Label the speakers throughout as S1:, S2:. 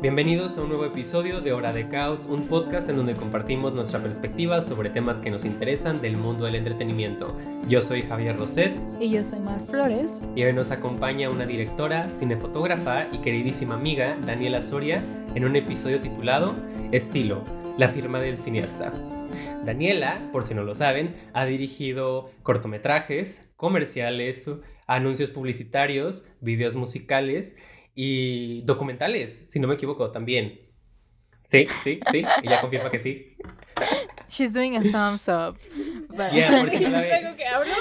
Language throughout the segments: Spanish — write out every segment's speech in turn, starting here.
S1: Bienvenidos a un nuevo episodio de Hora de Caos, un podcast en donde compartimos nuestra perspectiva sobre temas que nos interesan del mundo del entretenimiento. Yo soy Javier Roset.
S2: Y yo soy Mar Flores.
S1: Y hoy nos acompaña una directora, cinefotógrafa y queridísima amiga, Daniela Soria, en un episodio titulado Estilo, la firma del cineasta. Daniela, por si no lo saben, ha dirigido cortometrajes, comerciales, anuncios publicitarios, videos musicales y documentales, si no me equivoco, también. Sí, sí, sí, ella confirma que sí.
S2: She's doing a thumbs up.
S3: But... Yeah, porque no la que hablo?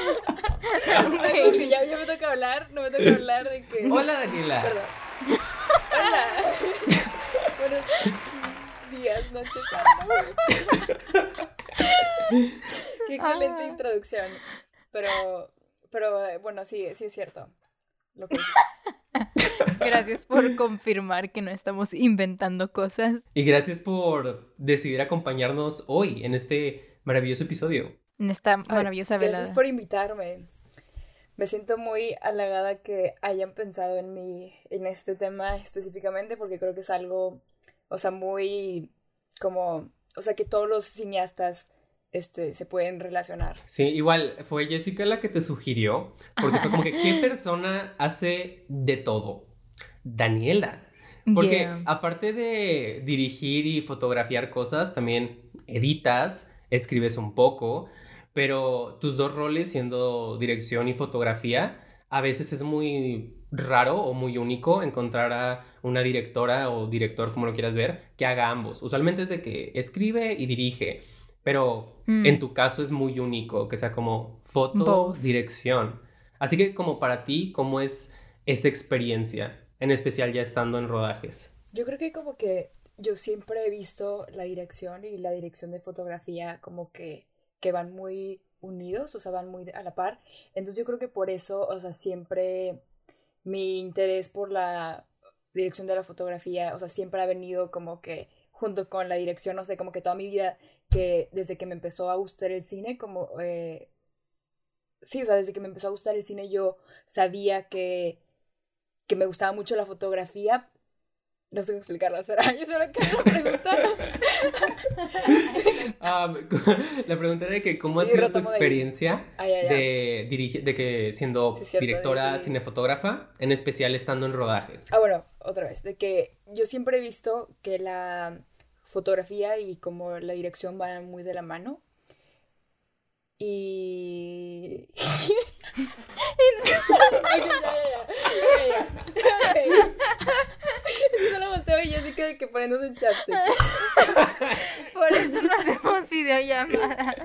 S3: okay. ya, ya, me toca hablar, no me toca hablar de que...
S1: Hola, Daniela.
S3: Perdón. Hola. Buenos días, noches, Qué excelente introducción. Pero, pero bueno, sí, sí es cierto. Lo que
S2: Gracias por confirmar que no estamos inventando cosas.
S1: Y gracias por decidir acompañarnos hoy en este maravilloso episodio.
S2: En esta maravillosa velada.
S3: Gracias por invitarme. Me siento muy halagada que hayan pensado en mí, en este tema específicamente, porque creo que es algo, o sea, muy como, o sea, que todos los cineastas este, se pueden relacionar.
S1: Sí, igual fue Jessica la que te sugirió, porque fue como que, ¿qué persona hace de todo? Daniela. Porque aparte de dirigir y fotografiar cosas, también editas, escribes un poco, pero tus dos roles siendo dirección y fotografía, a veces es muy raro o muy único encontrar a una directora o director, como lo quieras ver, que haga ambos. Usualmente es de que escribe y dirige pero mm. en tu caso es muy único, que sea como foto, dirección. Así que como para ti, ¿cómo es esa experiencia, en especial ya estando en rodajes?
S3: Yo creo que como que yo siempre he visto la dirección y la dirección de fotografía como que, que van muy unidos, o sea, van muy a la par. Entonces yo creo que por eso, o sea, siempre mi interés por la dirección de la fotografía, o sea, siempre ha venido como que junto con la dirección, no sé, como que toda mi vida, que desde que me empezó a gustar el cine, como, eh, sí, o sea, desde que me empezó a gustar el cine yo sabía que, que me gustaba mucho la fotografía. No sé cómo explicarlo, ¿será? Yo solo quiero preguntar.
S1: um, la pregunta era que cómo ha sido tu experiencia de, dirigir, de que siendo directora cinefotógrafa, en especial estando en rodajes.
S3: Ah, bueno, otra vez, de que yo siempre he visto que la fotografía y como la dirección van muy de la mano. Y... Solo volteo y Jessica de que poniéndose un chapstick.
S2: Por eso no hacemos videollamada.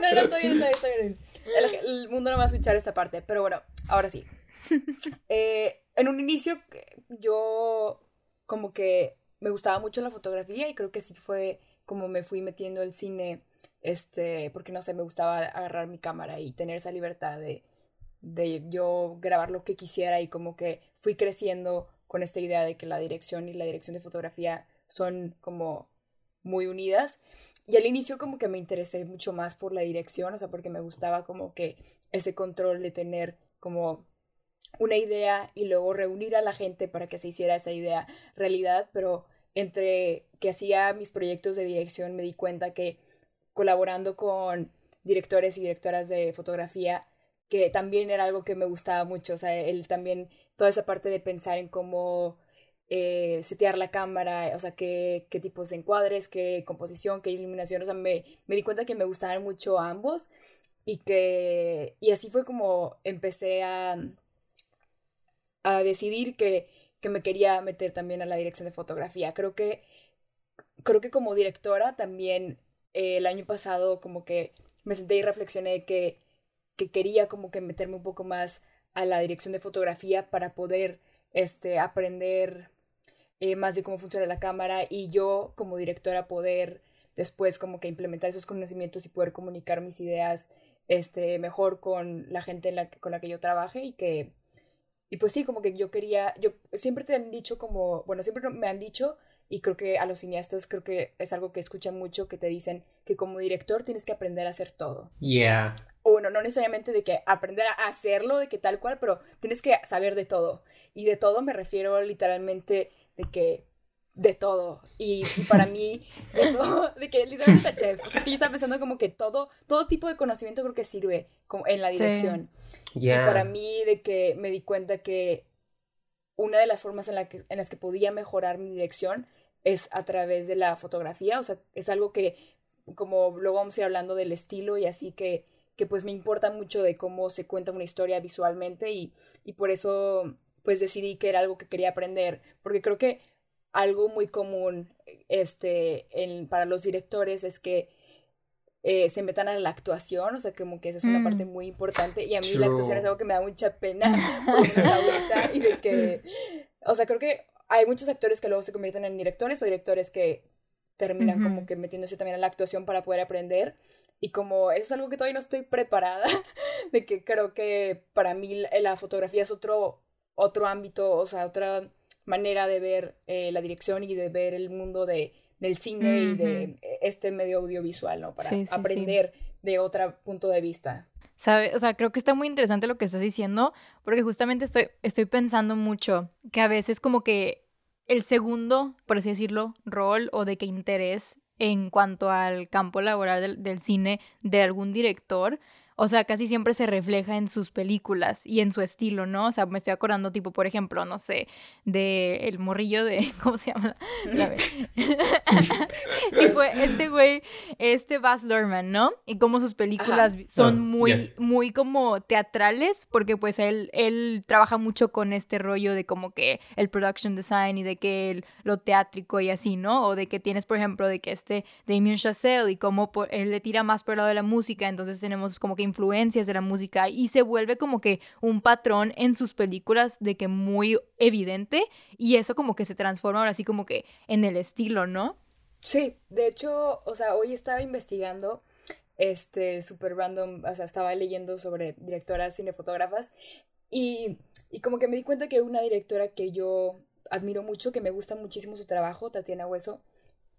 S3: No, no, está bien, está bien, está bien. El, el, mundo no va a escuchar esta parte, pero bueno, ahora sí. Eh, en un inicio yo como que me gustaba mucho la fotografía y creo que sí fue como me fui metiendo el cine, este, porque no sé, me gustaba agarrar mi cámara y tener esa libertad de, de yo grabar lo que quisiera y como que fui creciendo con esta idea de que la dirección y la dirección de fotografía son como muy unidas. Y al inicio como que me interesé mucho más por la dirección, o sea, porque me gustaba como que ese control de tener como una idea y luego reunir a la gente para que se hiciera esa idea realidad, pero entre que hacía mis proyectos de dirección me di cuenta que colaborando con directores y directoras de fotografía, que también era algo que me gustaba mucho, o sea, él también, toda esa parte de pensar en cómo eh, setear la cámara, o sea, qué, qué tipos de encuadres, qué composición, qué iluminación, o sea, me, me di cuenta que me gustaban mucho ambos y que, y así fue como empecé a a decidir que, que me quería meter también a la dirección de fotografía. Creo que, creo que como directora también eh, el año pasado como que me senté y reflexioné que, que quería como que meterme un poco más a la dirección de fotografía para poder este, aprender eh, más de cómo funciona la cámara y yo como directora poder después como que implementar esos conocimientos y poder comunicar mis ideas este, mejor con la gente la, con la que yo trabaje y que y pues sí, como que yo quería, yo siempre te han dicho como, bueno, siempre me han dicho, y creo que a los cineastas creo que es algo que escuchan mucho, que te dicen que como director tienes que aprender a hacer todo.
S1: Yeah.
S3: o bueno, no necesariamente de que aprender a hacerlo, de que tal cual, pero tienes que saber de todo. Y de todo me refiero literalmente de que de todo. Y, para mí, eso, de que literalmente chef. O sea, es que yo estaba pensando como que todo, todo tipo de conocimiento creo que sirve como en la dirección. Y para mí, de que me di cuenta que una de las formas en, la que, en las que podía mejorar mi dirección es a través de la fotografía. O sea, es algo que, como luego vamos a ir hablando del estilo y así que, que pues me importa mucho de cómo se cuenta una historia visualmente y, y por eso pues decidí que era algo que quería aprender, porque creo que algo muy común este, en, para los directores es que eh, se metan a la actuación, o sea, como que esa es una parte mm. muy importante y a mí la actuación es algo que me da mucha pena y de que, o sea, creo que hay muchos actores que luego se convierten en directores o directores que terminan como que metiéndose también a la actuación para poder aprender. Y como eso es algo que todavía no estoy preparada, de que creo que para mí la fotografía es otro, otro ámbito, o sea, otra manera de ver eh, la dirección y de ver el mundo de, del cine y de este medio audiovisual, ¿no? Para aprender de otro punto de vista.
S2: ¿Sabe? O sea, creo que está muy interesante lo que estás diciendo, porque justamente estoy, estoy pensando mucho que a veces como que el segundo, por así decirlo, rol o de qué interés en cuanto al campo laboral del cine de algún director o sea, casi siempre se refleja en sus películas y en su estilo, ¿no? O sea, me estoy acordando, tipo, por ejemplo, no sé, de el morrillo de, ¿cómo se llama? tipo, este güey, este Baz Luhrmann, ¿no? Y como sus películas son ah, muy, muy como teatrales, porque pues él, él trabaja mucho con este rollo de como que el production design y de que lo teátrico y así, ¿no? O de que tienes, por ejemplo, de que este Damien Chazelle y cómo él le tira más por el lado de la música, entonces tenemos como que influencias de la música y se vuelve como que un patrón en sus películas de que muy evidente y eso como que se transforma ahora así como que en el estilo, ¿no?
S3: Sí, de hecho, o sea, hoy estaba investigando este super random, o sea, estaba leyendo sobre directoras cinefotógrafas y, y como que me di cuenta que una directora que yo admiro mucho, que me gusta muchísimo su trabajo, Tatiana Hueso,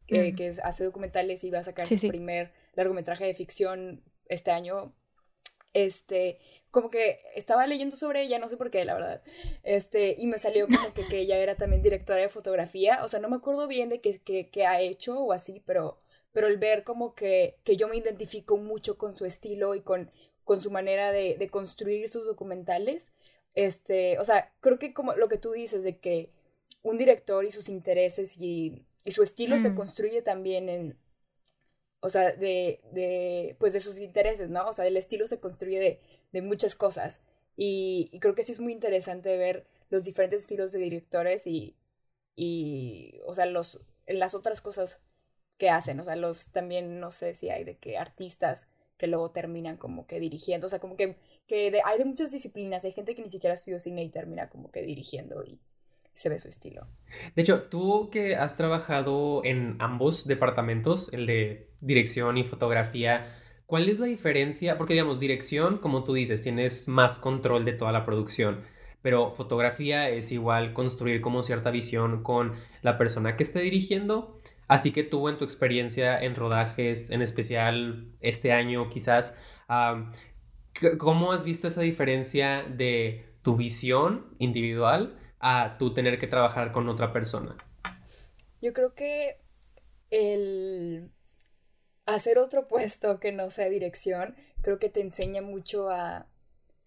S3: que, que hace documentales y va a sacar su primer largometraje de ficción este año, este, como que estaba leyendo sobre ella, no sé por qué, la verdad, este, y me salió como que, que ella era también directora de fotografía, o sea, no me acuerdo bien de qué, ha hecho o así, pero, pero el ver como que, que yo me identifico mucho con su estilo y con, con su manera de, de construir sus documentales, este, o sea, creo que como lo que tú dices de que un director y sus intereses y, y su estilo se mm. construye también en, o sea, de, de, pues de sus intereses, ¿no? O sea, el estilo se construye de, de muchas cosas. Y, creo que sí es muy interesante ver los diferentes estilos de directores y, y o sea, los, las otras cosas que hacen. O sea, los también, no sé si hay de que artistas que luego terminan como que dirigiendo. O sea, como que, que hay de muchas disciplinas. Hay gente que ni siquiera estudió cine y termina como que dirigiendo y, se ve su estilo.
S1: De hecho, tú que has trabajado en ambos departamentos, el de dirección y fotografía, ¿cuál es la diferencia? Porque digamos, dirección, como tú dices, tienes más control de toda la producción, pero fotografía es igual construir como cierta visión con la persona que esté dirigiendo. Así que tú en tu experiencia en rodajes, en especial este año quizás, ¿cómo has visto esa diferencia de tu visión individual a tú tener que trabajar con otra persona?
S3: Yo creo que el hacer otro puesto que no sea dirección, creo que te enseña mucho a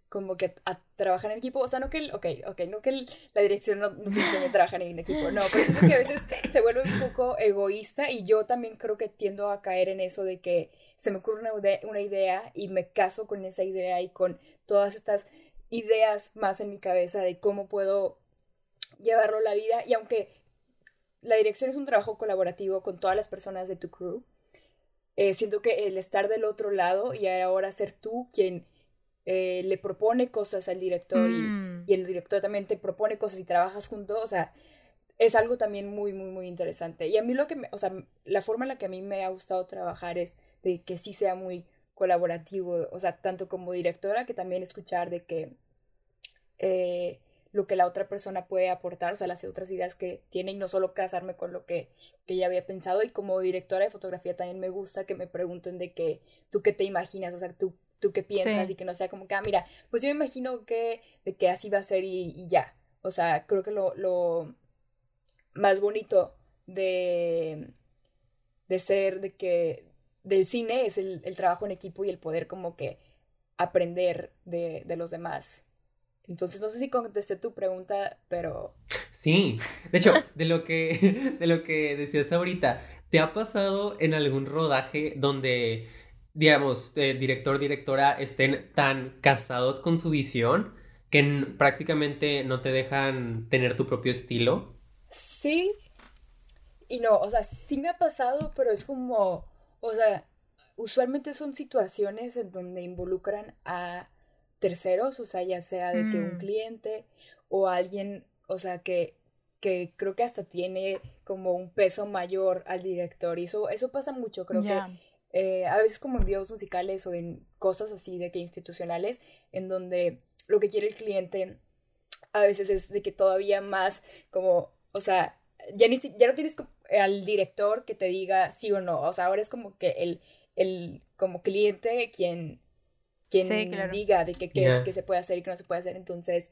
S3: como que a trabajar en equipo, o sea, no que el, ok, no que la dirección no, te enseñe a trabajar en equipo, no, pero siento que a veces se vuelve un poco egoísta y yo también creo que tiendo a caer en eso de que se me ocurre una, una idea y me caso con esa idea y con todas estas ideas más en mi cabeza de cómo puedo llevarlo a la vida y aunque la dirección es un trabajo colaborativo con todas las personas de tu crew, eh, siento que el estar del otro lado y ahora ser tú quien eh, le propone cosas al director mm. y, el director también te propone cosas y trabajas juntos, o sea, es algo también muy, muy, muy interesante. Y a mí lo que, me, o sea, la forma en la que a mí me ha gustado trabajar es de que sí sea muy colaborativo, o sea, tanto como directora que también escuchar de que... Eh, lo que la otra persona puede aportar, o sea, las otras ideas que tiene y no solo casarme con lo que, que ya había pensado. Y como directora de fotografía también me gusta que me pregunten de que tú qué te imaginas, o sea, tú tú qué piensas y que no sea como que, ah, mira, pues yo me imagino que, de que así va a ser y, ya. O sea, creo que lo, lo más bonito de, de ser, de que, del cine es el, el, trabajo en equipo y el poder como que aprender de, de los demás. Entonces, no sé si contesté tu pregunta, pero...
S1: Sí, de hecho, de lo que, de lo que decías ahorita, ¿te ha pasado en algún rodaje donde, digamos, eh, director, directora estén tan casados con su visión que prácticamente no te dejan tener tu propio estilo?
S3: Sí, y no, o sea, sí me ha pasado, pero es como, o sea, usualmente son situaciones en donde involucran a terceros, o sea, ya sea de que un mm. cliente o alguien, o sea, que, que creo que hasta tiene como un peso mayor al director. Y eso, eso pasa mucho, creo que eh, a veces como en videos musicales o en cosas así de que institucionales, en donde lo que quiere el cliente a veces es de que todavía más como, o sea, ya, ni, ya no tienes al director que te diga sí o no, o sea, ahora es como que el, el como cliente quien quien diga de qué es que se puede hacer y qué no se puede hacer. Entonces,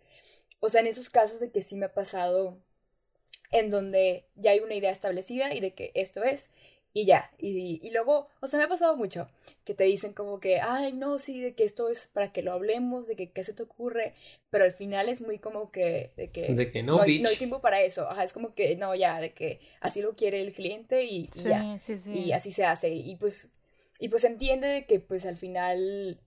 S3: o sea, en esos casos de que sí me ha pasado en donde ya hay una idea establecida y de que esto es y ya. Y, y, luego, o sea, me ha pasado mucho que te dicen como que, ay, no, sí, de que esto es para que lo hablemos, de que qué se te ocurre, pero al final es muy como que, de que,
S1: no, no, hay,
S3: tiempo para eso. Ajá, es como que, no, ya, de que así lo quiere el cliente y, ya. Y así se hace. Y pues, y pues entiende de que pues al final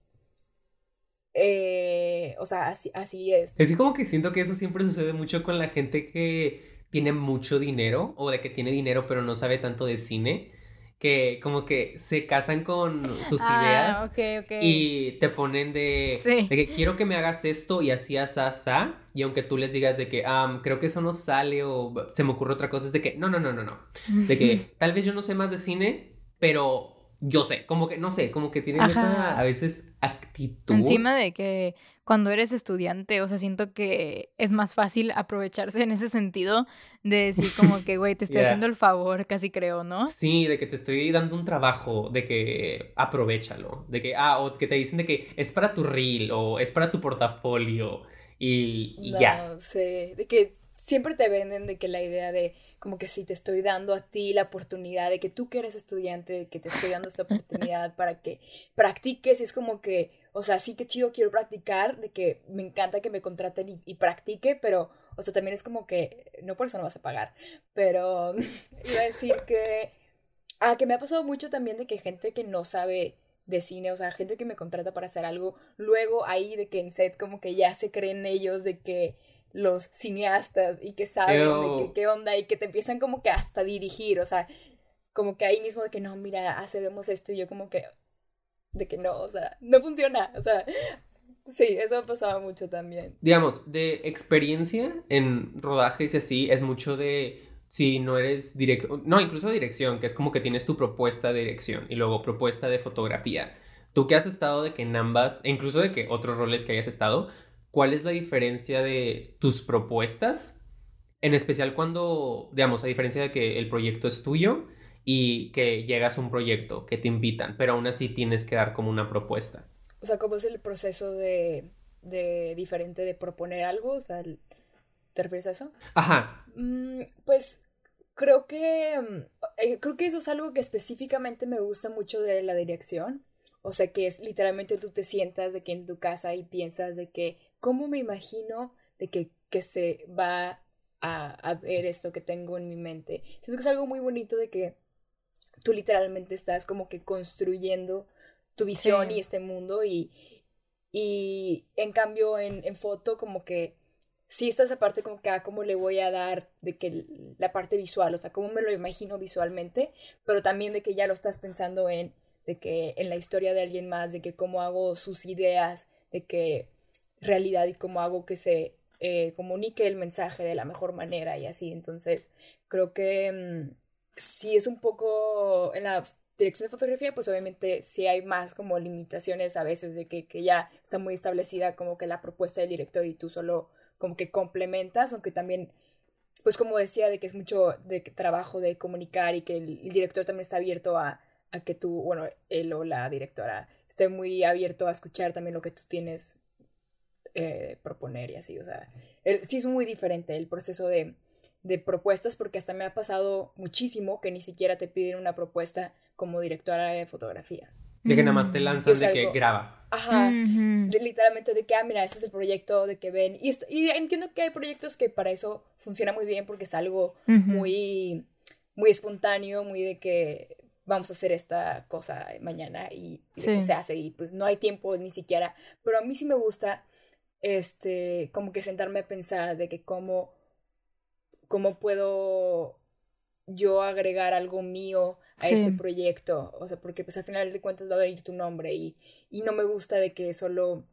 S3: eh, o sea, así, así es.
S1: Es que como que siento que eso siempre sucede mucho con la gente que tiene mucho dinero o de que tiene dinero pero no sabe tanto de cine. Que como que se casan con sus
S2: ah,
S1: ideas y te ponen de, que quiero que me hagas esto y así así, y aunque tú les digas de que creo que eso no sale o se me ocurre otra cosa, es de que no, no, no, no, no. De que tal vez yo no sé más de cine, pero yo sé, como que, no sé, como que tienen esa a veces actitud.
S2: Encima de que cuando eres estudiante, o sea, siento que es más fácil aprovecharse en ese sentido de decir como que, güey, te estoy haciendo el favor, casi creo, ¿no?
S1: Sí, de que te estoy dando un trabajo, de que aprovechalo, de que, ah, o que te dicen de que es para tu reel o es para tu portafolio y, y ya.
S3: No sé, de que siempre te venden de que la idea de como que si te estoy dando a ti la oportunidad de que tú que eres estudiante, que te estoy dando esta oportunidad para que practiques, y es como que, o sea, sí que chido, quiero practicar, de que me encanta que me contraten y, practique, pero, o sea, también es como que, no por eso no vas a pagar, pero iba a decir que, ah, que me ha pasado mucho también de que gente que no sabe de cine, o sea, gente que me contrata para hacer algo, luego ahí de que en set como que ya se creen ellos de que los cineastas y que saben de qué onda y que te empiezan como que hasta dirigir, o sea, como que ahí mismo de que no, mira, hacemos esto y yo como que de que no, o sea, no funciona, o sea, sí, eso ha pasado mucho también.
S1: Digamos, de experiencia en rodajes y así, es mucho de si no eres directo, no, incluso dirección, que es como que tienes tu propuesta de dirección y luego propuesta de fotografía. Tú que has estado de que en ambas, e incluso de que otros roles que hayas estado, ¿cuál es la diferencia de tus propuestas? En especial cuando, digamos, a diferencia de que el proyecto es tuyo y que llegas a un proyecto que te invitan, pero aún así tienes que dar como una propuesta.
S3: O sea, ¿cómo es el proceso de, de diferente de proponer algo? O sea, ¿te refieres a eso?
S1: Ajá.
S3: Mm, pues creo que, mm, eh, creo que eso es algo que específicamente me gusta mucho de la dirección. O sea, que es literalmente tú te sientas de que en tu casa y piensas de que ¿cómo me imagino de que, que se va a, a, ver esto que tengo en mi mente? Siento que es algo muy bonito de que tú literalmente estás como que construyendo tu visión y este mundo y, y en cambio en, en, foto como que sí está esa parte como que, ah, ¿cómo le voy a dar de que la parte visual? O sea, ¿cómo me lo imagino visualmente? Pero también de que ya lo estás pensando en, de que en la historia de alguien más, de que cómo hago sus ideas, de que realidad y cómo hago que se eh, comunique el mensaje de la mejor manera y así. Entonces, creo que mm, si es un poco en la dirección de fotografía, pues obviamente sí hay más como limitaciones a veces de que, que ya está muy establecida como que la propuesta del director y tú solo como que complementas, aunque también pues como decía, de que es mucho de trabajo de comunicar y que el, director también está abierto a, a que tú, bueno, él o la directora esté muy abierto a escuchar también lo que tú tienes eh, proponer y así, o sea, sí es muy diferente el proceso de, de propuestas porque hasta me ha pasado muchísimo que ni siquiera te piden una propuesta como directora de fotografía.
S1: De que nada más te mm. lanzan de que graba.
S3: Ajá. literalmente de que, ah, mira, este es el proyecto, de que ven. Y, y, entiendo que hay proyectos que para eso funciona muy bien porque es algo muy, muy espontáneo, muy de que vamos a hacer esta cosa mañana y, se hace y pues no hay tiempo ni siquiera. Pero a mí sí me gusta, este, como que sentarme a pensar de que cómo, cómo puedo yo agregar algo mío a este proyecto, o sea, porque pues al final de cuentas va a venir tu nombre y, y no me gusta de que solo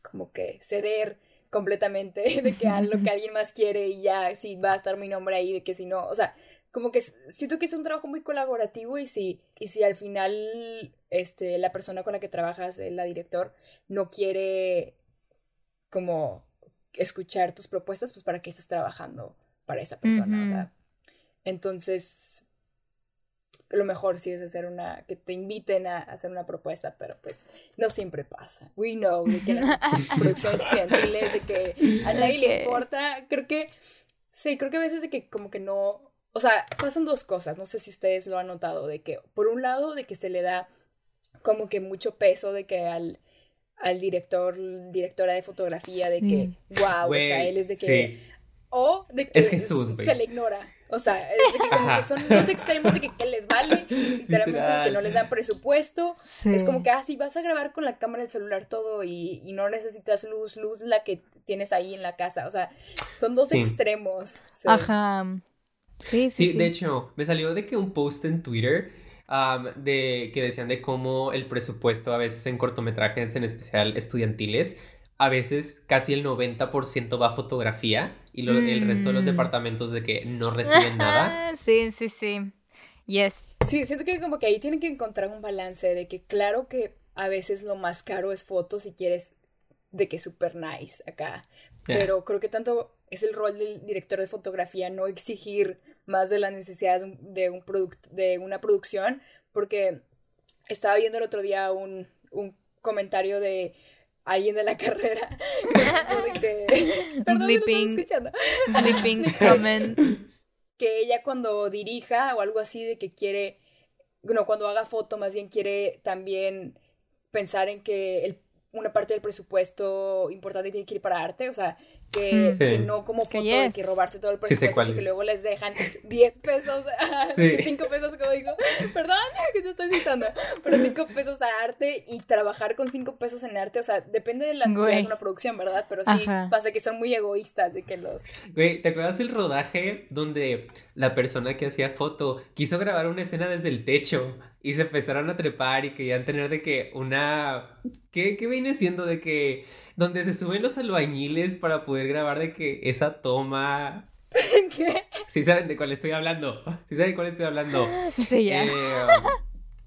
S3: como que ceder completamente de que a lo que alguien más quiere y ya si va a estar mi nombre ahí, de que si no, o sea, como que siento que es un trabajo muy colaborativo y si, y si al final este, la persona con la que trabajas, la director, no quiere como escuchar tus propuestas, pues para qué estás trabajando para esa persona, o sea, entonces lo mejor sí es hacer una, que te inviten a hacer una propuesta, pero pues no siempre pasa. We know de que las producciones estudiantiles, de que a nadie le importa, creo que, sí, creo que a veces de que como que no, o sea, pasan dos cosas, no sé si ustedes lo han notado, de que por un lado de que se le da como que mucho peso de que al, al director, directora de fotografía, de que, wow, o sea, él es de que... O de que
S1: es Jesús,
S3: se le ignora. O sea, es de que, como que son dos extremos de que, les vale, literalmente que no les dan presupuesto. Es como que, ah, sí, vas a grabar con la cámara del celular todo y, y, no necesitas luz, luz la que tienes ahí en la casa. O sea, son dos extremos.
S2: Ajá. Sí, sí,
S1: sí, de hecho, me salió de que un post en Twitter de que decían de cómo el presupuesto a veces en cortometrajes, en especial estudiantiles, a veces casi el 90% va a fotografía y el resto de los mm. departamentos de que no reciben nada.
S2: Sí, sí, sí. Yes.
S3: Sí, siento que como que ahí tienen que encontrar un balance de que claro que a veces lo más caro es fotos si quieres de que super nice acá. Pero creo que tanto es el rol del director de fotografía no exigir más de las necesidades de, un de una producción, porque estaba viendo el otro día un, un comentario de alguien de la carrera que,
S2: Blipping, blipping comment.
S3: Que ella cuando dirija o algo así de que quiere, no, cuando haga foto más bien quiere también pensar en que el una parte del presupuesto importante tiene que ir para arte, o sea, que, no como foto de que robarse todo el presupuesto y que luego les dejan 10 pesos, 5 pesos, como digo, perdón que te estoy citando, pero 5 pesos a arte y trabajar con 5 pesos en arte, o sea, depende de la de una producción, ¿verdad? Pero sí pasa que son muy egoístas de que los...
S1: Güey, ¿te acuerdas el rodaje donde la persona que hacía foto quiso grabar una escena desde el techo? Y se empezaron a trepar y querían tener de que una... ¿Qué, qué viene siendo de que... Donde se suben los albañiles para poder grabar de que esa toma...
S3: ¿Qué?
S1: Sí saben de cuál estoy hablando. Sí saben de cuál estoy hablando.
S2: Sí, ya. Eh,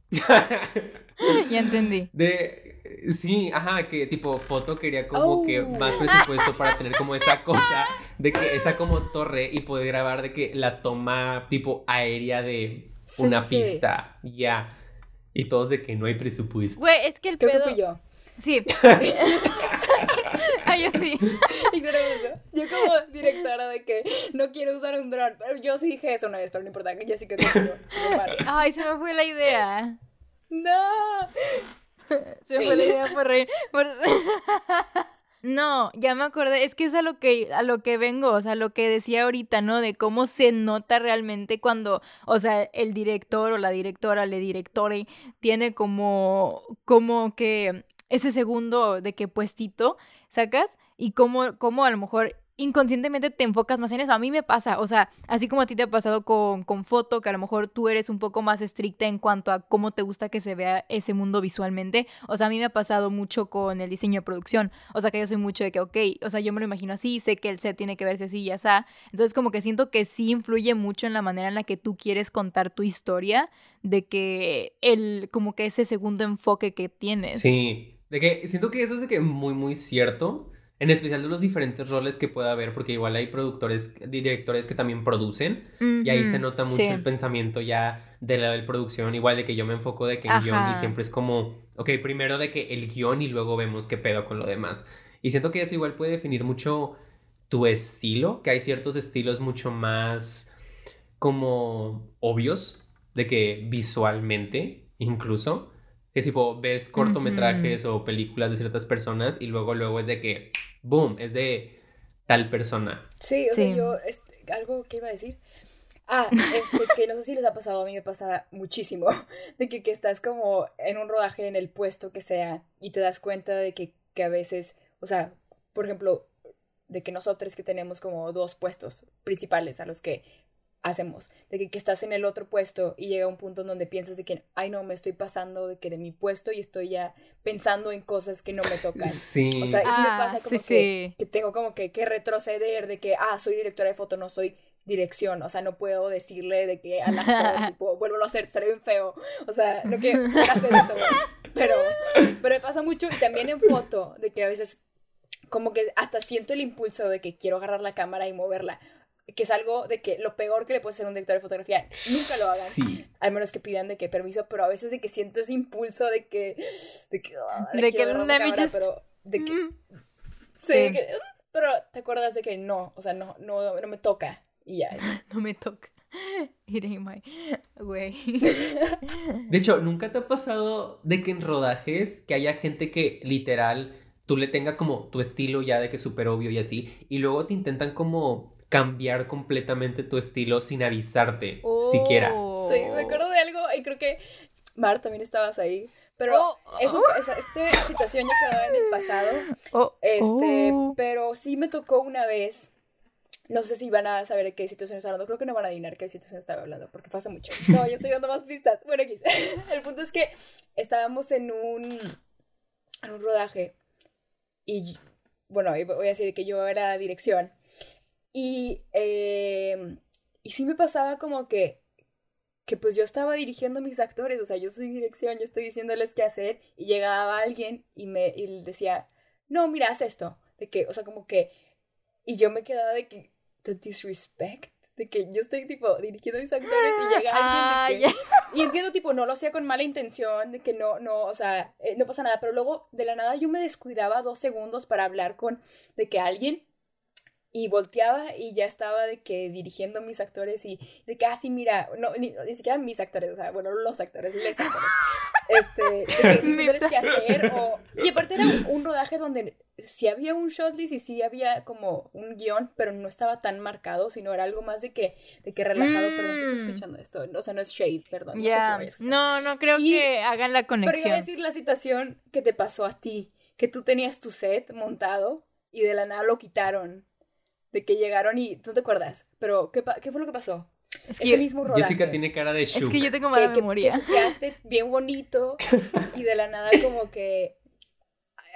S2: ya entendí.
S1: De... Sí, ajá, que tipo foto quería como que oh. más presupuesto para tener como esa cosa de que esa como torre y poder grabar de que la toma tipo aérea de una pista, ya. Y todos de que no hay presupuesto.
S2: Güey, es que el
S3: pedo... fui yo.
S2: Sí. Ay, yo sí.
S3: Yo como directora de que no quiero usar un dron, pero yo sí dije eso una vez, pero no importa, que ya sí que no
S2: Ay, se me fue la idea.
S3: No.
S2: Se me fue la idea por reír. Por... No, ya me acordé, es que es a lo que a lo que vengo, o sea, lo que decía ahorita, ¿no? De cómo se nota realmente cuando, o sea, el director o la directora, le directore tiene como como que ese segundo de qué puestito, ¿sacas? Y cómo, cómo a lo mejor inconscientemente te enfocas más en eso. A mí me pasa, o sea, así como a ti te ha pasado con, con foto, que a lo mejor tú eres un poco más estricta en cuanto a cómo te gusta que se vea ese mundo visualmente. O sea, a mí me ha pasado mucho con el diseño de producción. O sea, que yo soy mucho de que, ok, o sea, yo me lo imagino así, sé que el set tiene que verse así y así. Entonces, como que siento que sí influye mucho en la manera en la que tú quieres contar tu historia, de que el, como que ese segundo enfoque que tienes.
S1: Sí, de que siento que eso es de que muy, muy cierto en especial de los diferentes roles que pueda haber, porque igual hay productores, directores que también producen, y ahí se nota mucho el pensamiento ya de la producción, igual de que yo me enfoco de que el guion y siempre es como, ok, primero de que el guion y luego vemos qué pedo con lo demás. Y siento que eso igual puede definir mucho tu estilo, que hay ciertos estilos mucho más como obvios, de que visualmente incluso, que tipo ves cortometrajes o películas de ciertas personas y luego luego es de que boom, es de tal persona.
S3: Sí, o sea, yo, este, algo que iba a decir. Ah, este, que no sé si les ha pasado, a mí me pasa muchísimo, de que, que estás como en un rodaje en el puesto que sea y te das cuenta de que, que a veces, o sea, por ejemplo, de que nosotros que tenemos como dos puestos principales a los que hacemos, de que, que, estás en el otro puesto y llega un punto en donde piensas de que, ay no, me estoy pasando de que de mi puesto y estoy ya pensando en cosas que no me tocan. Sí. O sea, eso me ah, pasa como que, que, tengo como que, que retroceder de que, ah, soy directora de foto, no soy dirección, o sea, no puedo decirle de que al actor, tipo, vuelvo a hacer, seré bien feo, o sea, no quiero hacer eso, pero, pero me pasa mucho y también en foto, de que a veces como que hasta siento el impulso de que quiero agarrar la cámara y moverla, que es algo de que lo peor que le puede hacer a un director de fotografía, nunca lo hagan, al menos que pidan de que permiso, pero a veces de que siento ese impulso de que, de que, ah, de que la pero de que, mm. sí, pero te acuerdas de que no, o sea, no, no, no me toca y ya.
S2: no me toca. It ain't my way.
S1: De hecho, ¿nunca te ha pasado de que en rodajes que haya gente que literal tú le tengas como tu estilo ya de que es súper obvio y así, y luego te intentan como cambiar completamente tu estilo sin avisarte siquiera.
S3: Sí, me acuerdo de algo y creo que Mar también estabas ahí. Pero oh, eso, oh. esa, esta situación ya quedó en el pasado. Oh, este, pero sí me tocó una vez. No sé si van a saber de qué situación está hablando. Creo que no van a adivinar qué situación estaba hablando, porque pasa mucho. No, yo estoy dando más pistas. Bueno, aquí. El punto es que estábamos en un, en un rodaje. Y bueno, voy a decir que yo era dirección. Y, eh, y sí me pasaba como que, que pues yo estaba dirigiendo mis actores, o sea, yo soy dirección, yo estoy diciéndoles qué hacer y llegaba alguien y me y decía, no, mira, haz esto, de que, o sea, como que, y yo me quedaba de que, the disrespect, de que yo estoy tipo dirigiendo mis actores y llega alguien de que, y entiendo tipo, no lo hacía con mala intención, de que no, no, o sea, eh, no pasa nada, pero luego de la nada yo me descuidaba dos segundos para hablar con, de que alguien y volteaba y ya estaba de que dirigiendo mis actores y de que así, ah, mira, no, ni, siquiera mis actores, o sea, bueno, los actores, les actores, este, de que qué hacer, o, y aparte era un rodaje donde sí había un shotlist y sí había como un guion, pero no estaba tan marcado, sino era algo más de que, de que relajado, pero perdón si estoy mm. escuchando esto, o sea, no es shade, perdón.
S2: Ya, no, no, creo que hagan la conexión.
S3: Pero iba a decir la situación que te pasó a ti, que tú tenías tu set montado y de la nada lo quitaron de que llegaron y tú te acuerdas, pero ¿qué, qué fue lo que pasó?
S1: Es que mismo rodaje. Jessica tiene cara de shook.
S2: Es que yo tengo mala memoria.
S3: Que, quedaste bien bonito y de la nada como que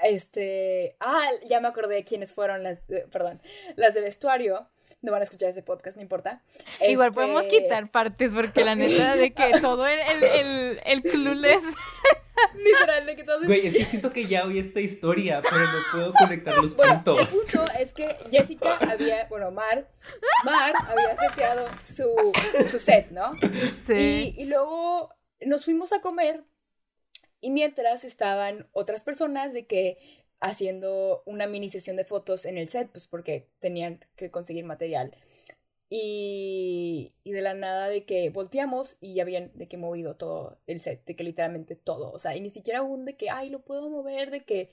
S3: este, ah, ya me acordé quiénes fueron las, perdón, las de vestuario. No van a escuchar ese podcast, no importa.
S2: Igual podemos este quitar partes porque la neta de que todo el, el, el, el clueless
S3: Literal, de que todos...
S1: Güey, es que siento que ya oí esta historia, pero no puedo conectar los puntos.
S3: El punto es que Jessica había, bueno, Mar, Mar había seteado su, su set, ¿no? Sí. Y, y luego nos fuimos a comer y mientras estaban otras personas de que haciendo una mini sesión de fotos en el set, pues porque tenían que conseguir material. Y, y, de la nada de que volteamos y ya habían de que movido todo el set, de que literalmente todo, o sea, y ni siquiera un de que, ay, lo puedo mover, de que...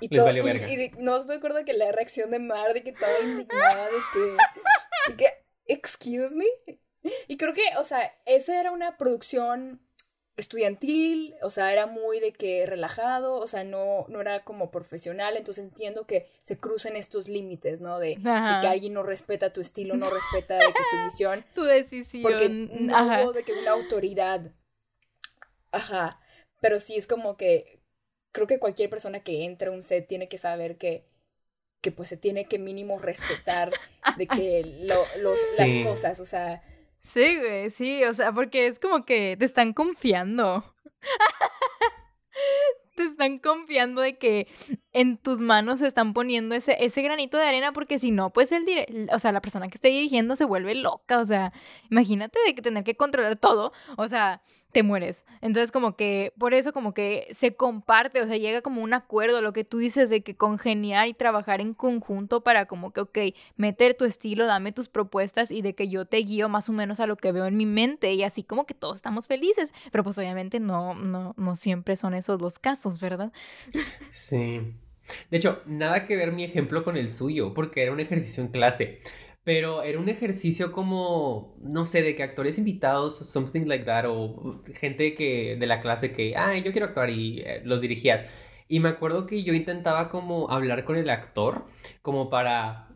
S3: Y, todo, y, no os acuerdo que la reacción de Mar, de que estaba indignada, de que, de que, excuse me. Y creo que, o sea, esa era una producción estudiantil, o sea, era muy de que relajado, o sea, no, no era como profesional, entonces entiendo que se crucen estos límites, ¿no? De, que alguien no respeta tu estilo, no respeta de que tu visión.
S2: tu decisión.
S3: Porque no hubo de que una autoridad. Ajá. Pero sí es como que creo que cualquier persona que entre a un set tiene que saber que, que pues se tiene que mínimo respetar de que lo, los, las cosas, o sea,
S2: Sí, güey, sí, o sea, porque es como que te están confiando. te están confiando de que en tus manos se están poniendo ese, ese granito de arena porque si no, pues el o sea, la persona que esté dirigiendo se vuelve loca, o sea, imagínate de que tener que controlar todo, o sea, te mueres. Entonces como que por eso como que se comparte, o sea, llega como un acuerdo, lo que tú dices de que congeniar y trabajar en conjunto para como que, ok, meter tu estilo, dame tus propuestas y de que yo te guío más o menos a lo que veo en mi mente y así como que todos estamos felices, pero pues obviamente no, no, no siempre son esos los casos, ¿verdad?
S1: Sí. De hecho, nada que ver mi ejemplo con el suyo, porque era un ejercicio en clase. Pero era un ejercicio como, no sé, de que actores invitados, something like that, o gente que de la clase que, ay, yo quiero actuar y eh, los dirigías. Y me acuerdo que yo intentaba como hablar con el actor, como para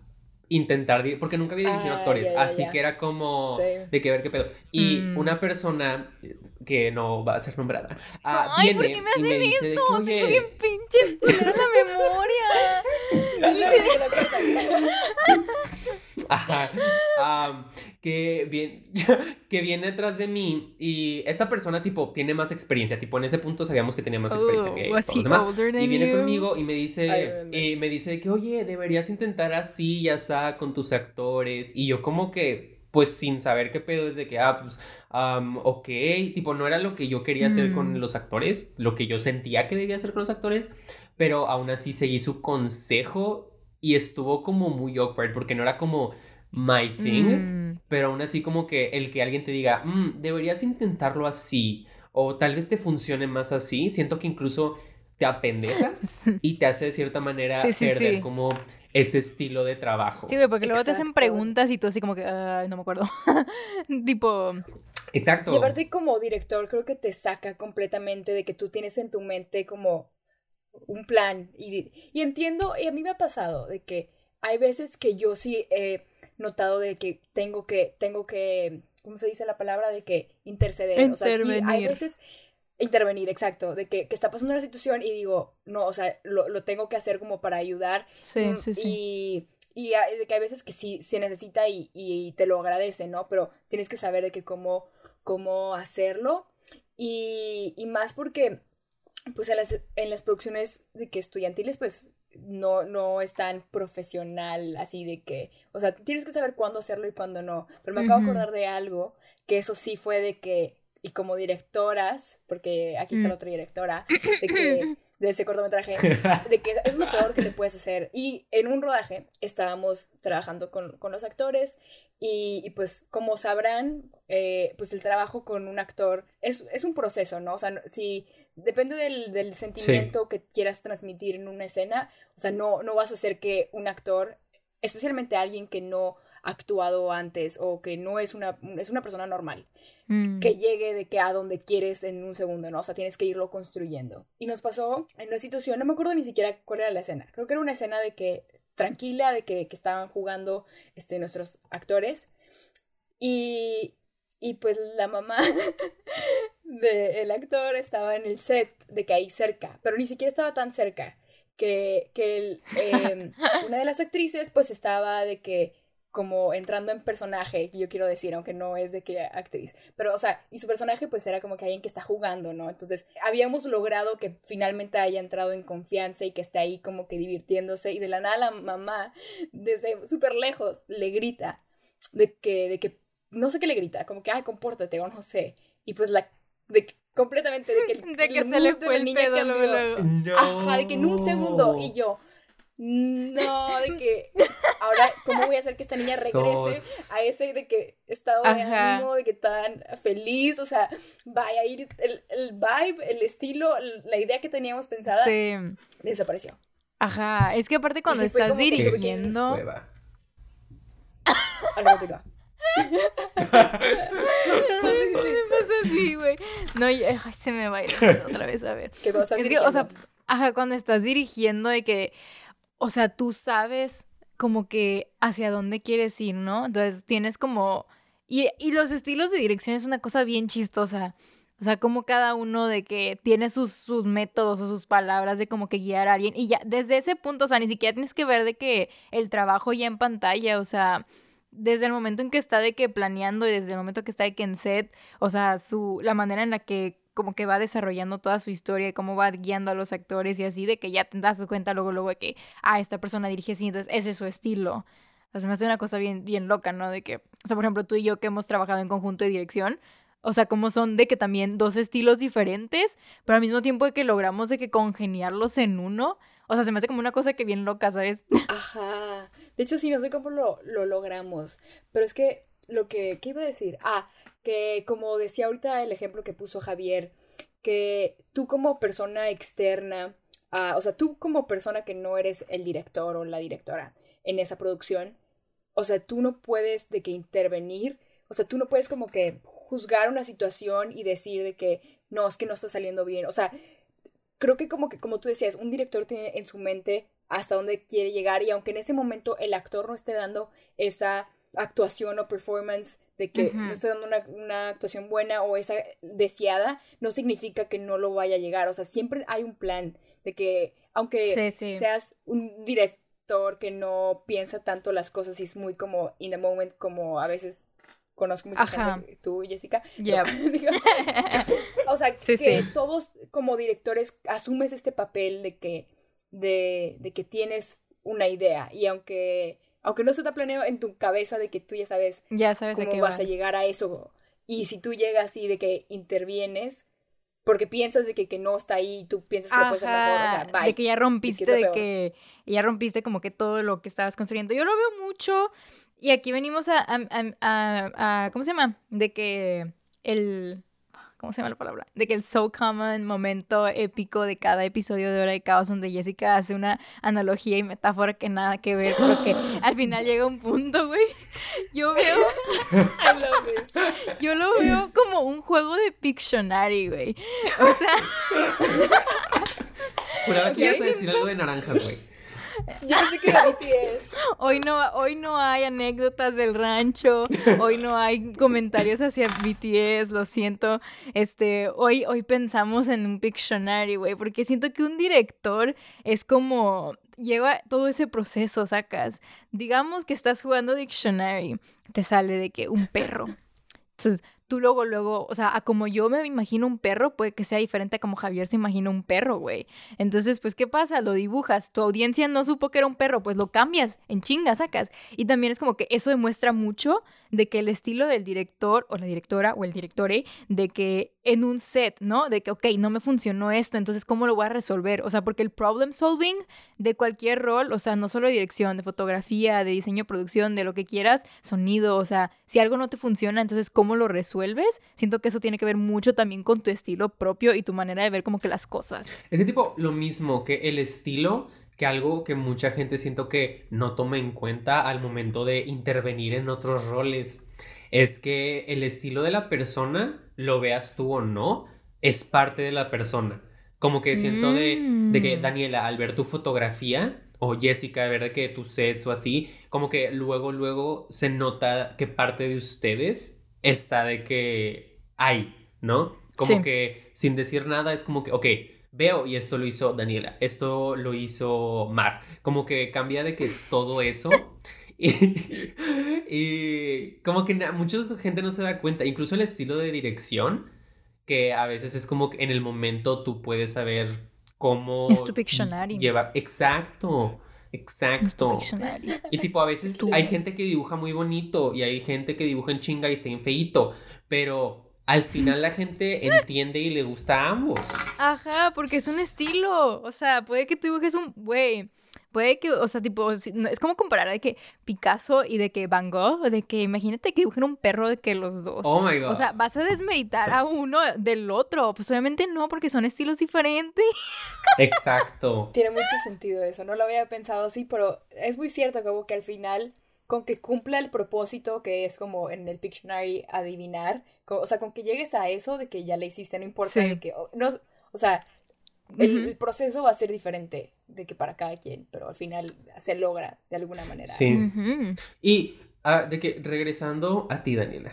S1: intentar, porque nunca había dirigido ah, actores, así que era como de que ver qué pedo. Y mm. una persona que no va a ser nombrada.
S2: Ah, Ay, ¿por qué me hacen me esto? Tengo bien pinche la
S1: memoria. Ajá. que, bien, que viene atrás de mí y esta persona tipo tiene más experiencia, tipo en ese punto sabíamos que tenía más experiencia que oh, todos los demás. Y viene conmigo y me dice, me dice que, oye, deberías intentar así, ya está, con tus actores. Y yo como que, pues sin saber qué pedo es de que, ah, pues, ok, tipo, no era lo que yo quería hacer con mm. los actores, lo que yo sentía que debía hacer con los actores, pero aún así seguí su consejo y estuvo como muy awkward porque no era como my thing, mm. pero aún así como que el que alguien te diga, mm, deberías intentarlo así o tal vez te funcione más así, siento que incluso te apendeja y te hace de cierta manera perder como ese estilo de trabajo.
S2: Sí, porque luego te hacen preguntas y tú así como que, Ay, no me acuerdo. tipo...
S1: Exacto.
S3: Y aparte como director creo que te saca completamente de que tú tienes en tu mente como un plan. Y, y entiendo, y a mí me ha pasado de que hay veces que yo sí he notado de que tengo que, tengo que, ¿cómo se dice la palabra? De que interceder.
S2: Intervenir.
S3: O sea, hay veces intervenir, exacto, de que, que, está pasando una situación y digo, no, o sea, lo, lo tengo que hacer como para ayudar.
S2: Sí, mm, sí, sí.
S3: Y, y de que hay veces que sí se necesita y, y, te lo agradece, ¿no? Pero tienes que saber de que cómo, cómo hacerlo. Y, y más porque pues en las, en las producciones de que estudiantiles, pues no, no es tan profesional así de que, o sea, tienes que saber cuándo hacerlo y cuándo no. Pero me acabo de acordar de algo, que eso sí fue de que, y como directoras, porque aquí está la mm. otra directora, de que de ese cortometraje, de que es lo peor que te puedes hacer. Y en un rodaje estábamos trabajando con, con los actores y, y, pues como sabrán, eh, pues el trabajo con un actor es, es, un proceso, ¿no? O sea, si depende del, del sentimiento que quieras transmitir en una escena, o sea, no, no vas a hacer que un actor, especialmente alguien que no ha actuado antes o que no es una, es una persona normal, mm. que llegue de que a donde quieres en un segundo, ¿no? O sea, tienes que irlo construyendo. Y nos pasó en una situación, no me acuerdo ni siquiera cuál era la escena, creo que era una escena de que tranquila, de que, que estaban jugando este, nuestros actores. Y, y pues la mamá del actor estaba en el set de que ahí cerca, pero ni siquiera estaba tan cerca que, que em, una de las actrices pues estaba de que como entrando en personaje, yo quiero decir, aunque no es de que actriz, pero o sea, y su personaje pues era como que alguien que está jugando, ¿no? Entonces, habíamos logrado que finalmente haya entrado en confianza y que esté ahí como que divirtiéndose y de la nada la mamá desde súper lejos le grita de que, de que no sé qué le grita, como que, ay, compórtate, o no sé. Y pues la, de completamente, de que,
S2: el, de que se le fue el pedo luego,
S3: No. Ajá, de que en un segundo, y yo, no, de que ahora, ¿cómo voy a hacer que esta niña regrese a ese de que estado de ánimo, de que tan feliz? O sea, vaya a ir el, el vibe, el estilo, la idea que teníamos pensada, sí. desapareció.
S2: Ajá, es que aparte cuando estás dirigiendo...
S3: Ahora continúa
S2: si pasa así, güey. No, ay, se me va a ir otra vez a ver.
S3: ¿Qué
S2: es que, o sea, ajá, cuando estás dirigiendo de que, o sea, tú sabes como que hacia dónde quieres ir, ¿no? Entonces tienes como... Y, y los estilos de dirección es una cosa bien chistosa. O sea, como cada uno de que tiene sus, sus métodos o sus palabras de como que guiar a alguien. Y ya, desde ese punto, o sea, ni siquiera tienes que ver de que el trabajo ya en pantalla, o sea, desde el momento en que está de que planeando y desde el momento que está de que en set, o sea, su, la manera en la que como que va desarrollando toda su historia y cómo va guiando a los actores y así, de que ya te das cuenta luego, luego de que, ah, esta persona dirige así, entonces ese es su estilo. O sea, me hace una cosa bien, bien loca, ¿no? De que, o sea, por ejemplo, tú y yo que hemos trabajado en conjunto de dirección, o sea, como son de que también dos estilos diferentes, pero al mismo tiempo de que logramos de que congeniarlos en uno. O sea, se me hace como una cosa que bien loca, ¿sabes?
S3: Ajá. De hecho, sí, no sé cómo lo, lo logramos. Pero es que lo que, ¿qué iba a decir? Ah, que como decía ahorita el ejemplo que puso Javier, que tú como persona externa, ah, o sea, tú como persona que no eres el director o la directora en esa producción, o sea, tú no puedes de que intervenir, o sea, tú no puedes como que juzgar una situación y decir de que no, es que no está saliendo bien. O sea, creo que como que, como tú decías, un director tiene en su mente hasta dónde quiere llegar y aunque en ese momento el actor no esté dando esa actuación o performance de que no esté dando una, actuación buena o esa deseada, no significa que no lo vaya a llegar. O sea, siempre hay un plan de que aunque seas un director que no piensa tanto las cosas y es muy como in the moment, como a veces conozco mucha gente, tú, Jessica. o sea, que todos como directores asumes este papel de que, de, de que tienes una idea y aunque, aunque no se te planeado en tu cabeza de que tú ya sabes,
S2: ya sabes
S3: cómo vas, a llegar a eso y si tú llegas y de que intervienes, porque piensas de que, que no está ahí y tú piensas que lo puedes hacer mejor, o sea, bye.
S2: De que ya rompiste, de que, ya rompiste como que todo lo que estabas construyendo. Yo lo veo mucho y aquí venimos a, a, a, ¿cómo se llama? De que el, ¿cómo se llama la palabra? De que el so common momento épico de cada episodio de Hora de Caos donde Jessica hace una analogía y metáfora que nada que ver, pero que al final llega un punto, güey. Yo veo, yo lo veo como un juego de Pictionary, güey. O sea...
S1: Juraba que ibas a decir algo de naranjas, güey.
S3: Ya sé que BTS.
S2: Hoy no, hoy no hay anécdotas del rancho, hoy no hay comentarios hacia BTS, lo siento. Este, hoy, hoy pensamos en un Pictionary, güey, porque siento que un director es como lleva todo ese proceso, sacas. Digamos que estás jugando Dictionary, te sale de que un perro. Entonces, tú luego, luego, o sea, a como yo me imagino un perro, puede que sea diferente a como Javier se imagina un perro, güey. Entonces, pues, ¿qué pasa? Lo dibujas, tu audiencia no supo que era un perro, pues lo cambias, en chinga sacas. Y también es como que eso demuestra mucho de que el estilo del director o la directora o el directore, de que en un set, ¿no? De que, ok, no me funcionó esto, entonces, ¿cómo lo voy a resolver? O sea, porque el problem solving de cualquier rol, o sea, no solo de dirección, de fotografía, de diseño, producción, de lo que quieras, sonido, o sea, si algo no te funciona, entonces, ¿cómo lo resuelves? Resuelves, siento que eso tiene que ver mucho también con tu estilo propio y tu manera de ver como que las cosas.
S1: Ese tipo, lo mismo que el estilo, que algo que mucha gente siento que no toma en cuenta al momento de intervenir en otros roles, es que el estilo de la persona, lo veas tú o no, es parte de la persona. Como que siento de, de que, mm. Daniela, al ver tu fotografía, o Jessica, de ver que tus sets o así, como que luego, luego se nota que parte de ustedes está de que hay, ¿no? Como que sin decir nada es como que, ok, veo y esto lo hizo Daniela, esto lo hizo Mar. Como que cambia de que todo eso. y, como que mucha gente no se da cuenta, incluso el estilo de dirección, que a veces es como que en el momento tú puedes saber cómo
S2: es tu Pictionary.
S1: llevar. Exacto. Exacto. Y tipo, a veces hay gente que dibuja muy bonito y hay gente que dibuja en chinga y está en feito, pero al final la gente entiende y le gusta a ambos.
S2: Ajá, porque es un estilo. O sea, puede que tú dibujes un, güey, puede que, o sea, tipo, es como comparar de que Picasso y de que Van Gogh, de que imagínate que dibujen un perro de que los dos.
S1: Oh my God.
S2: O sea, vas a desmeditar a uno del otro. Pues obviamente no, porque son estilos diferentes.
S1: Exacto.
S3: Tiene mucho sentido eso. No lo había pensado así, pero es muy cierto, como que al final con que cumpla el propósito que es como en el Pictionary adivinar, o sea, con que llegues a eso de que ya le hiciste, no importa de que, no, o sea, el, proceso va a ser diferente de que para cada quien, pero al final se logra de alguna manera.
S1: Sí. Y ah, de que regresando a ti, Daniela.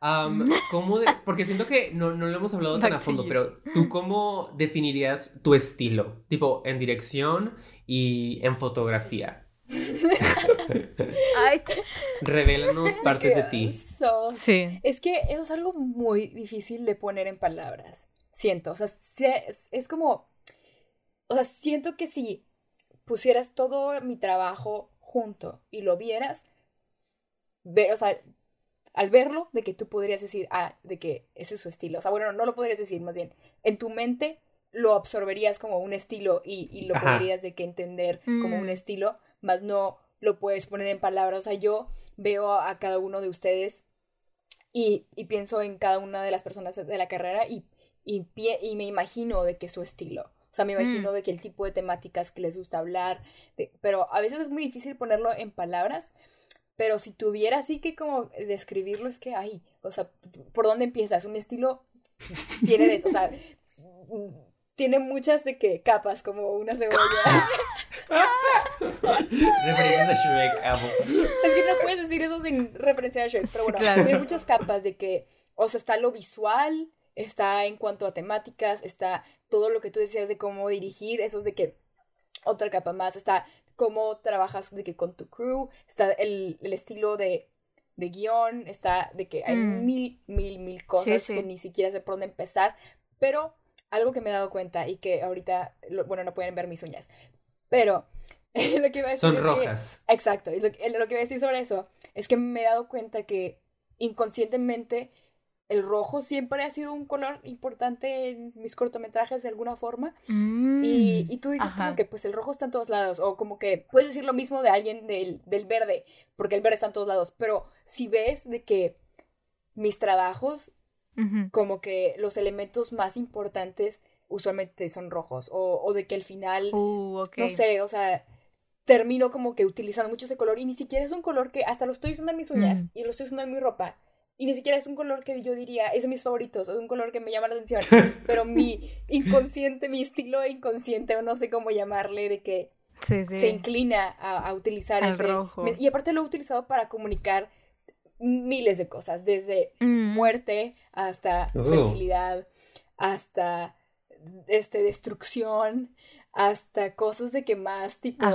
S1: ¿cómo de, porque siento que no, no lo hemos hablado tan a fondo, pero ¿tú cómo definirías tu estilo? Tipo, en dirección y en fotografía.
S3: Ay.
S1: Revélanos partes de ti.
S3: Sí. Es que eso es algo muy difícil de poner en palabras siento. O sea, es, como, o sea, siento que si pusieras todo mi trabajo junto y lo vieras, ver, o sea, al verlo, de que tú podrías decir, ah, de que ese es su estilo. O sea, bueno, no, lo podrías decir, más bien, en tu mente lo absorberías como un estilo y, lo podrías de que entender como un mm. estilo, más no lo puedes poner en palabras. O sea, yo veo a cada uno de ustedes y, pienso en cada una de las personas de la carrera y, y, y me imagino de que su estilo. O sea, me imagino mm. de que el tipo de temáticas que les gusta hablar, pero a veces es muy difícil ponerlo en palabras, pero si tuviera así que como describirlo es que, ay, o sea, ¿por dónde empiezas? Un estilo tiene, o sea, tiene muchas de que capas como una cebolla.
S1: Referencias a Shrek, amo.
S3: Es que no puedes decir eso sin referencia a Shrek, pero bueno, tiene muchas capas de que, o sea, está lo visual, está en cuanto a temáticas, está todo lo que tú decías de cómo dirigir, eso es de que otra capa más, está cómo trabajas de que con tu crew, está el, el estilo de, de guion, está de que hay mm. mil, mil, mil cosas que ni siquiera sé por dónde empezar, pero algo que me he dado cuenta y que ahorita, bueno, no pueden ver mis uñas, pero lo que iba a decir
S1: Son rojas.
S3: exacto, y lo, que iba a decir sobre eso es que me he dado cuenta que inconscientemente el rojo siempre ha sido un color importante en mis cortometrajes de alguna forma. Mm, y, tú dices como que pues el rojo está en todos lados. O como que puedes decir lo mismo de alguien del, del, verde, porque el verde está en todos lados. Pero si ves de que mis trabajos como que los elementos más importantes usualmente son rojos o, o de que al final, uh, no sé, o sea, termino como que utilizando mucho ese color y ni siquiera es un color que hasta lo estoy usando en mis uñas mm. y lo estoy usando en mi ropa y ni siquiera es un color que yo diría es de mis favoritos o es un color que me llama la atención, pero mi inconsciente, mi estilo inconsciente o no sé cómo llamarle de que se inclina a, utilizar ese rojo. Y aparte lo he utilizado para comunicar miles de cosas, desde mm. muerte hasta oh. fertilidad, hasta este, destrucción, hasta cosas de que más tipo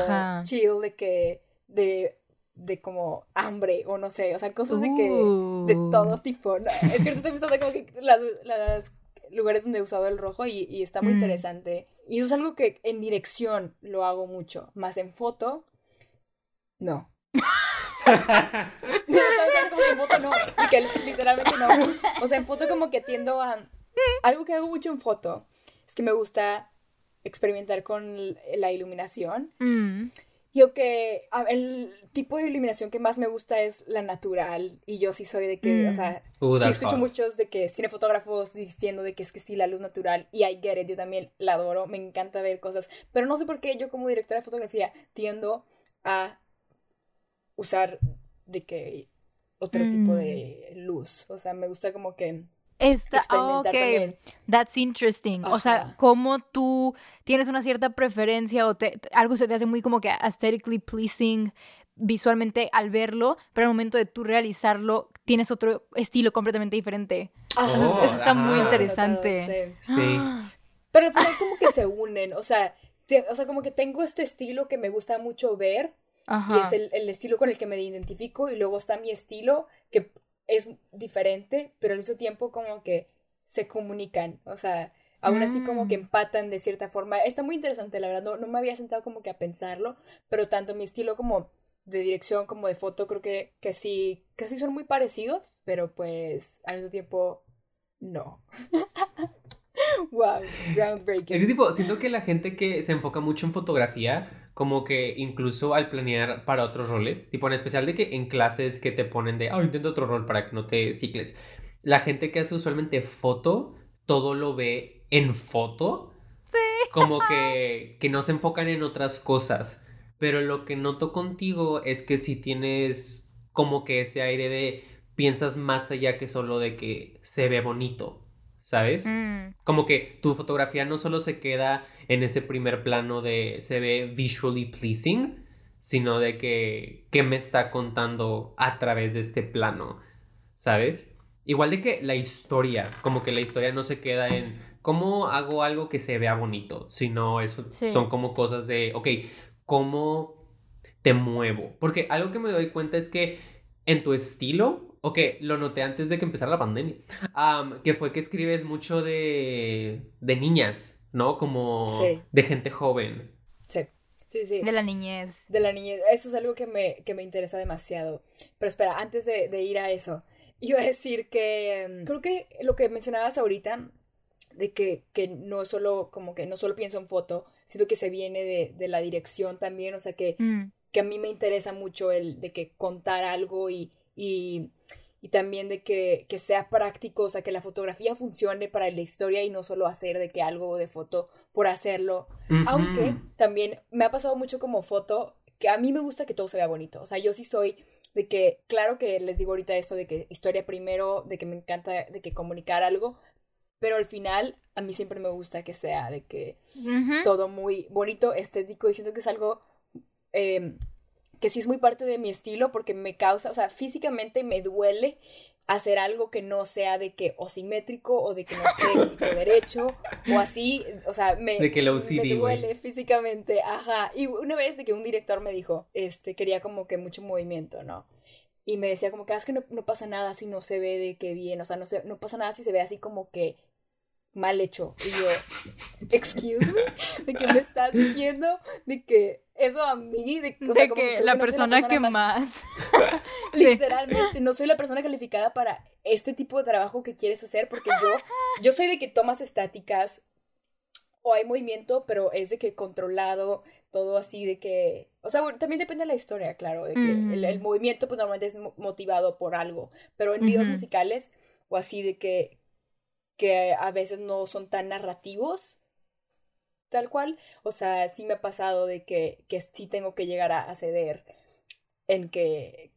S3: chill, de que, de, de como hambre o no sé, o sea, cosas de que, de uh. todo tipo. Es que estoy pensando como que las, las lugares donde he usado el rojo y, y está muy mm. interesante. Y eso es algo que en dirección lo hago mucho, más en foto, no. como que en foto no, y que literalmente no. O sea, en foto como que tiendo a... Algo que hago mucho en foto es que me gusta experimentar con la iluminación. Mm. Yo que el tipo de iluminación que más me gusta es la natural. Y yo sí soy de que, o mm. sea, sí escucho muchos de que cinefotógrafos diciendo de que es que sí, la luz natural. Y I get it, yo también la adoro, me encanta ver cosas. Pero no sé por qué yo como directora de fotografía tiendo a usar de que otro tipo de mm. luz. O sea, me gusta como que
S2: Está, ok, that's interesting. O sea, como tú tienes una cierta preferencia o te, algo se te hace muy como que aesthetically pleasing visualmente al verlo, pero al momento de tú realizarlo tienes otro estilo completamente diferente. eso, está muy interesante.
S3: Sí. Pero al final como que se unen, o sea, o sea, como que tengo este estilo que me gusta mucho ver, y es el, estilo con el que me identifico y luego está mi estilo que es diferente, pero al mismo tiempo como que se comunican, o sea, aún así como que mm. empatan de cierta forma. Está muy interesante, la verdad, no, no me había sentado como que a pensarlo, pero tanto mi estilo como de dirección como de foto creo que, que sí, casi son muy parecidos, pero pues al mismo tiempo no. wow, groundbreaking.
S1: Ese tipo, siento que la gente que se enfoca mucho en fotografía como que incluso al planear para otros roles, tipo en especial de que en clases que te ponen de, ah, oh, intento otro rol para que no te cicles. La gente que hace usualmente foto, todo lo ve en foto. Sí. Como que, que no se enfocan en otras cosas. Pero lo que noto contigo es que si tienes como que ese aire de piensas más allá que solo de que se ve bonito. ¿Sabes? Mm. Como que tu fotografía no solo se queda en ese primer plano de se ve visually pleasing, sino de que qué me está contando a través de este plano, ¿sabes? Igual de que la historia, como que la historia no se queda en cómo hago algo que se vea bonito, sino eso son como cosas de, ok, ¿cómo te muevo? Porque algo que me doy cuenta es que en tu estilo ok, lo noté antes de que empezara la pandemia, que fue que escribes mucho de, de niñas, ¿no? Como de gente joven.
S3: Sí. Sí, sí.
S2: De la niñez.
S3: De la niñez. Eso es algo que me, que me interesa demasiado. Pero espera, antes de, de ir a eso, iba a decir que mm, creo que lo que mencionabas ahorita, de que, que no solo, como que no solo pienso en foto, sino que se viene de, de la dirección también, o sea que, mm. que a mí me interesa mucho el de que contar algo y, y, y también de que, que, sea práctico, o sea, que la fotografía funcione para la historia y no solo hacer de que algo de foto por hacerlo. Aunque también me ha pasado mucho como foto, que a mí me gusta que todo se vea bonito, o sea, yo sí soy de que, claro que les digo ahorita esto de que historia primero, de que me encanta de que comunicar algo, pero al final a mí siempre me gusta que sea de que todo muy bonito, estético, y siento que es algo em, que sí es muy parte de mi estilo porque me causa, o sea, físicamente me duele hacer algo que no sea de que o simétrico o de que no esté derecho o así, o sea, me,
S1: de que lo
S3: me duele físicamente, ajá. Y una vez de que un director me dijo, este, quería como que mucho movimiento, ¿no? Y me decía como que, ah, es que no, no pasa nada si no se ve de que bien, o sea, no, se, no pasa nada si se ve así como que mal hecho. Y yo, excuse me, de que me estás diciendo de que eso a mí, de,
S2: que, la, persona que más,
S3: literalmente, no soy la persona calificada para este tipo de trabajo que quieres hacer, porque yo, yo soy de que tomas estáticas o hay movimiento, pero es de que controlado, todo así de que, o sea, también depende de la historia, claro, de que el, movimiento pues normalmente es motivado por algo, pero en videos musicales o así de que que a veces no son tan narrativos, tal cual. O sea, sí me ha pasado de que, que sí tengo que llegar a, ceder en que,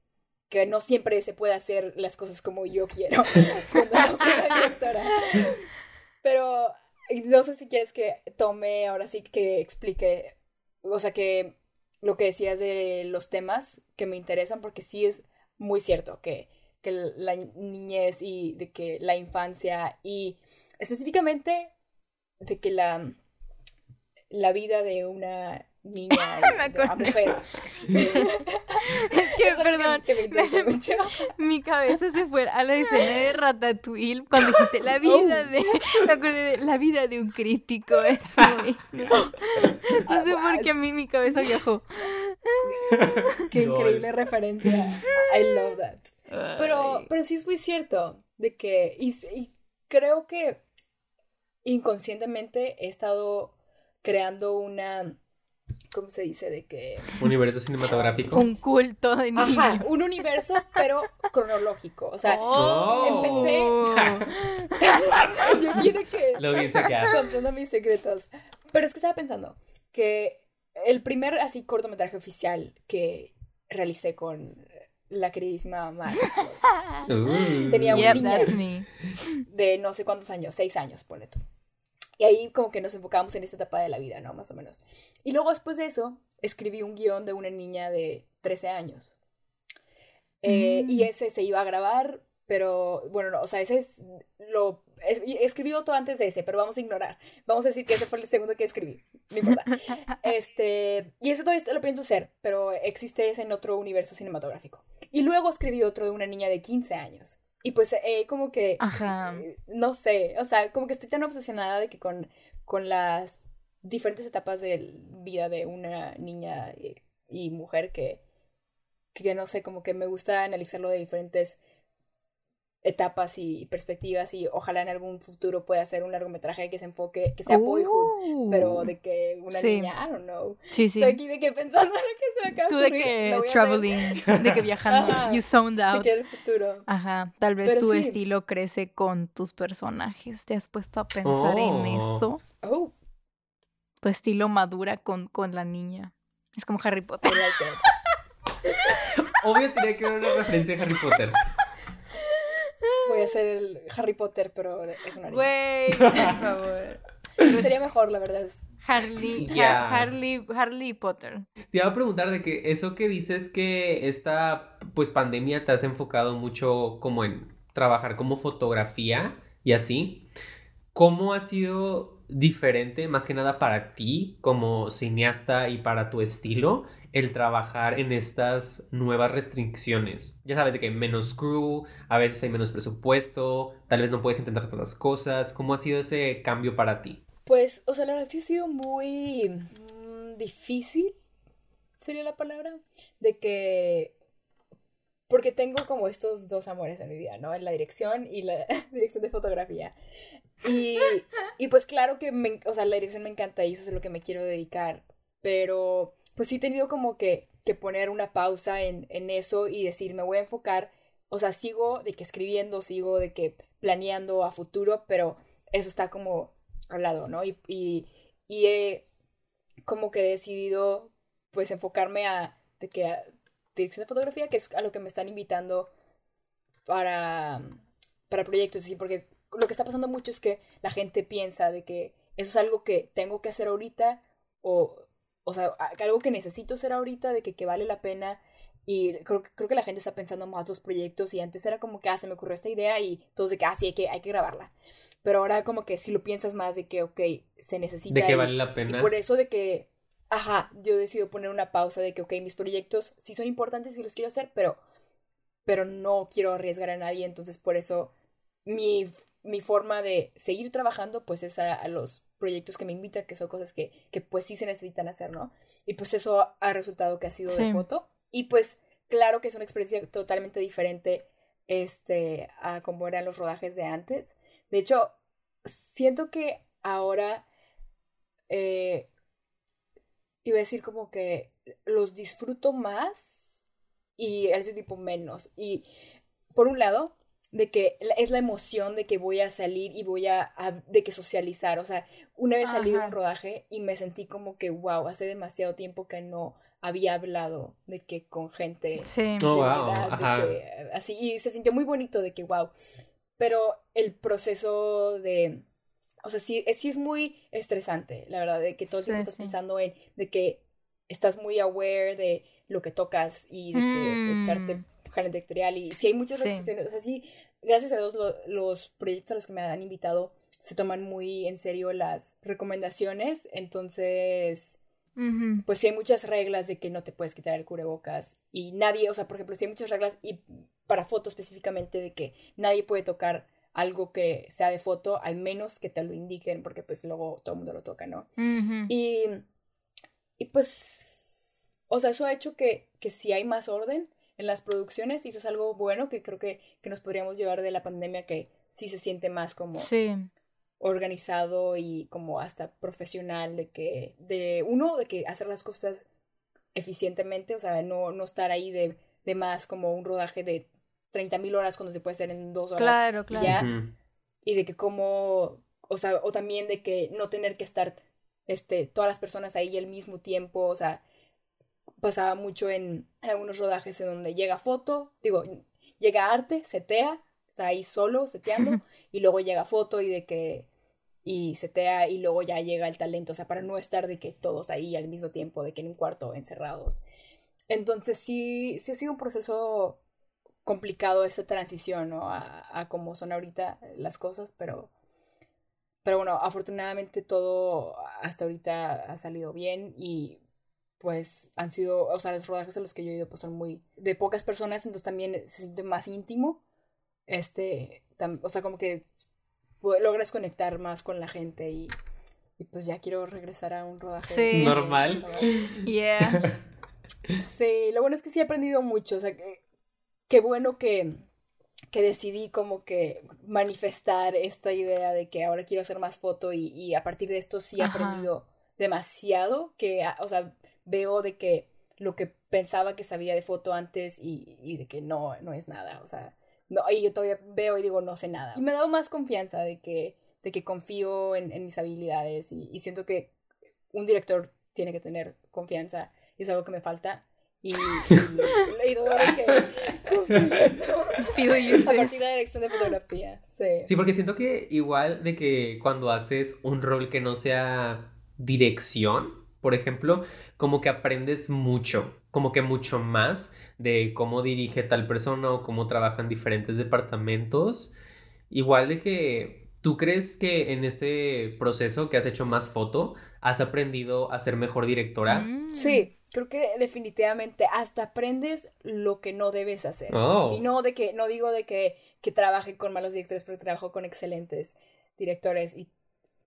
S3: que no siempre se puede hacer las cosas como yo quiero. Pero no sé si quieres que tome ahora sí que explique, o sea, que lo que decías de los temas que me interesan, porque sí es muy cierto que que la niñez y de que la infancia y específicamente de que la, la vida de una niña, de una mujer.
S2: es que, perdón, mi cabeza se fue a la escena de Ratatouille cuando dijiste la vida oh. de, me acordé de la vida de un crítico, es muy, no, sé por qué a mí mi cabeza viajó.
S3: Qué increíble referencia, I love that. Pero, pero sí es muy cierto de que, y, creo que inconscientemente he estado creando una, ¿cómo se dice? De que...
S1: Universo cinematográfico.
S2: Un culto de niños.
S3: Ajá, un universo, pero cronológico. O sea, oh. empecé... Yo quiero que...
S1: Lo dice que
S3: Contando mis secretos. Pero es que estaba pensando que el primer así cortometraje oficial que realicé con la queridísima Mark Tenía una niña de no sé cuántos años, seis años, ponle tú. Y ahí como que nos enfocábamos en esta etapa de la vida, ¿no? Más o menos. Y luego después de eso, escribí un guion de una niña de 13 años. Eh, y mm. ese se iba a grabar, pero bueno, no, o sea, ese es lo... escribí otro antes de ese, pero vamos a ignorar. Vamos a decir que ese fue el segundo que escribí. No importa. Este, y ese todavía lo pienso hacer, pero existe ese en otro universo cinematográfico. Y luego escribí otro de una niña de 15 años. Y pues eh, como que, eh, no sé, o sea, como que estoy tan obsesionada de que con, con las diferentes etapas de vida de una niña y, y mujer que, que no sé, como que me gusta analizarlo de diferentes etapas y perspectivas y ojalá en algún futuro pueda hacer un largometraje que se enfoque, que sea boyhood, pero uh, de que una niña, I don't know.
S2: Sí, sí.
S3: Estoy aquí de que pensando en lo que se acaba
S2: Tú de que traveling, de que viajando, you zoned out.
S3: De que el futuro.
S2: Ajá, tal vez tu estilo crece con tus personajes. ¿Te has puesto a pensar en oh. eso?
S3: Oh.
S2: Tu estilo madura con, con la niña. Es como Harry Potter.
S1: Obvio tenía que haber una referencia a Harry Potter.
S3: Voy a hacer el Harry Potter, pero es una niña.
S2: Güey, por favor.
S3: Sería mejor, la verdad.
S2: Harley, Harley, Harley Potter.
S1: Te iba a preguntar de que eso que dices que esta pues pandemia te has enfocado mucho como en trabajar como fotografía y así. ¿Cómo ha sido diferente, más que nada para ti como cineasta y para tu estilo, el trabajar en estas nuevas restricciones? Ya sabes de que menos crew, a veces hay menos presupuesto, tal vez no puedes intentar todas las cosas. ¿Cómo ha sido ese cambio para ti?
S3: Pues, o sea, la verdad sí ha sido muy mm, difícil, sería la palabra, de que porque tengo como estos dos amores en mi vida, ¿no? La dirección y la dirección de fotografía. Y, y pues claro que, me, o sea, la dirección me encanta y eso es lo que me quiero dedicar, pero pues sí he tenido como que, que poner una pausa en, en eso y decir, me voy a enfocar, o sea, sigo de que escribiendo, sigo de que planeando a futuro, pero eso está como al lado, ¿no? Y, y, y he como que decidido pues enfocarme a de que dirección de fotografía, que es a lo que me están invitando para, para proyectos, así, porque lo que está pasando mucho es que la gente piensa de que eso es algo que tengo que hacer ahorita o, o sea, algo que necesito hacer ahorita, de que, que vale la pena. Y creo, creo que la gente está pensando más los proyectos y antes era como que, ah, se me ocurrió esta idea y todos de que, ah, sí, hay que, hay que grabarla. Pero ahora como que si lo piensas más de que, ok, se necesita.
S1: De que vale la pena.
S3: Y por eso de que ajá, yo decido poner una pausa de que, ok, mis proyectos sí son importantes y los quiero hacer, pero, pero no quiero arriesgar a nadie, entonces por eso mi, mi forma de seguir trabajando, pues es a, los proyectos que me invitan, que son cosas que, que, pues sí se necesitan hacer, ¿no? Y pues eso ha resultado que ha sido de foto. Y pues claro que es una experiencia totalmente diferente este, a como eran los rodajes de antes. De hecho, siento que ahora eh, iba a decir como que los disfruto más y ese tipo menos. Y por un lado, de que es la emoción de que voy a salir y voy a, de que socializar. O sea, una vez salí de un rodaje y me sentí como que, wow, hace demasiado tiempo que no había hablado de que con gente
S2: sí.
S1: oh, wow.
S3: así y se sintió muy bonito de que wow pero el proceso de o sea, sí, sí es muy estresante, la verdad, de que todo el tiempo estás pensando en, de que estás muy aware de lo que tocas y de que echarte mm. antibacterial y si hay muchas restricciones, o sea, sí, gracias a Dios los proyectos a los que me han invitado se toman muy en serio las recomendaciones, entonces, pues sí hay muchas reglas de que no te puedes quitar el cubrebocas y nadie, o sea, por ejemplo, sí hay muchas reglas y para fotos específicamente de que nadie puede tocar algo que sea de foto, al menos que te lo indiquen, porque pues luego todo el mundo lo toca, ¿no? y, y pues, o sea, eso ha hecho que, que sí hay más orden en las producciones y eso es algo bueno que creo que, que nos podríamos llevar de la pandemia, que sí se siente más como organizado y como hasta profesional, de que, de uno, de que hacer las cosas eficientemente, o sea, no, no estar ahí de, de más como un rodaje de 30 mil horas cuando se puede hacer en dos horas.
S2: Claro, claro.
S3: Ya, Y de que como, o sea, o también de que no tener que estar, este, todas las personas ahí al mismo tiempo, o sea, pasaba mucho en, algunos rodajes en donde llega foto, digo, llega arte, setea, está ahí solo, seteando, y luego llega foto y de que, y setea, y luego ya llega el talento, o sea, para no estar de que todos ahí al mismo tiempo, de que en un cuarto encerrados. Entonces sí, sí ha sido un proceso complicado esta transición, ¿no? A, a cómo son ahorita las cosas, pero, pero bueno, afortunadamente todo hasta ahorita ha salido bien y pues han sido, o sea, los rodajes a los que yo he ido pues son muy de pocas personas, entonces también se siente más íntimo, este, o sea, como que logras conectar más con la gente y, y pues ya quiero regresar a un rodaje.
S2: Sí.
S1: Normal.
S2: Yeah.
S3: Sí, lo bueno es que sí he aprendido mucho, o sea, que qué bueno que, que decidí como que manifestar esta idea de que ahora quiero hacer más foto y, y a partir de esto sí he aprendido demasiado, que, o sea, veo de que lo que pensaba que sabía de foto antes y, y de que no, no es nada, o sea, no, y yo todavía veo y digo no sé nada. Y me ha dado más confianza de que, de que confío en, en mis habilidades y, y siento que un director tiene que tener confianza y es algo que me falta y, y he ido que a partir de la dirección de fotografía. Sí.
S1: sí, porque siento que igual de que cuando haces un rol que no sea dirección, por ejemplo, como que aprendes mucho, como que mucho más de cómo dirige tal persona o cómo trabaja en diferentes departamentos. Igual de que tú crees que en este proceso que has hecho más foto, has aprendido a ser mejor directora.
S3: Sí, creo que definitivamente hasta aprendes lo que no debes hacer. Oh. Y no de que, no digo de que, que trabaje con malos directores, pero trabajo con excelentes directores y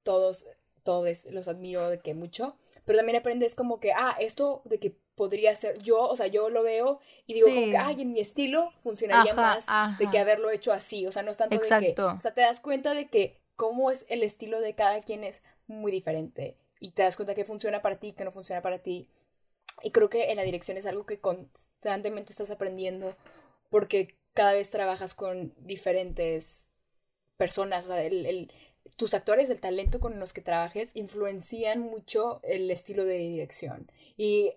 S3: todos, todos los admiro de que mucho. Pero también aprendes como que, ah, esto de que podría ser yo, o sea, yo lo veo y digo como que, ay, en mi estilo funcionaría más de que haberlo hecho así, o sea, no es tanto de que, o sea, te das cuenta de que cómo es el estilo de cada quien es muy diferente y te das cuenta que funciona para ti, que no funciona para ti. Y creo que en la dirección es algo que constantemente estás aprendiendo porque cada vez trabajas con diferentes personas, o sea, el, tus actores, el talento con los que trabajes, influencian mucho el estilo de dirección. Y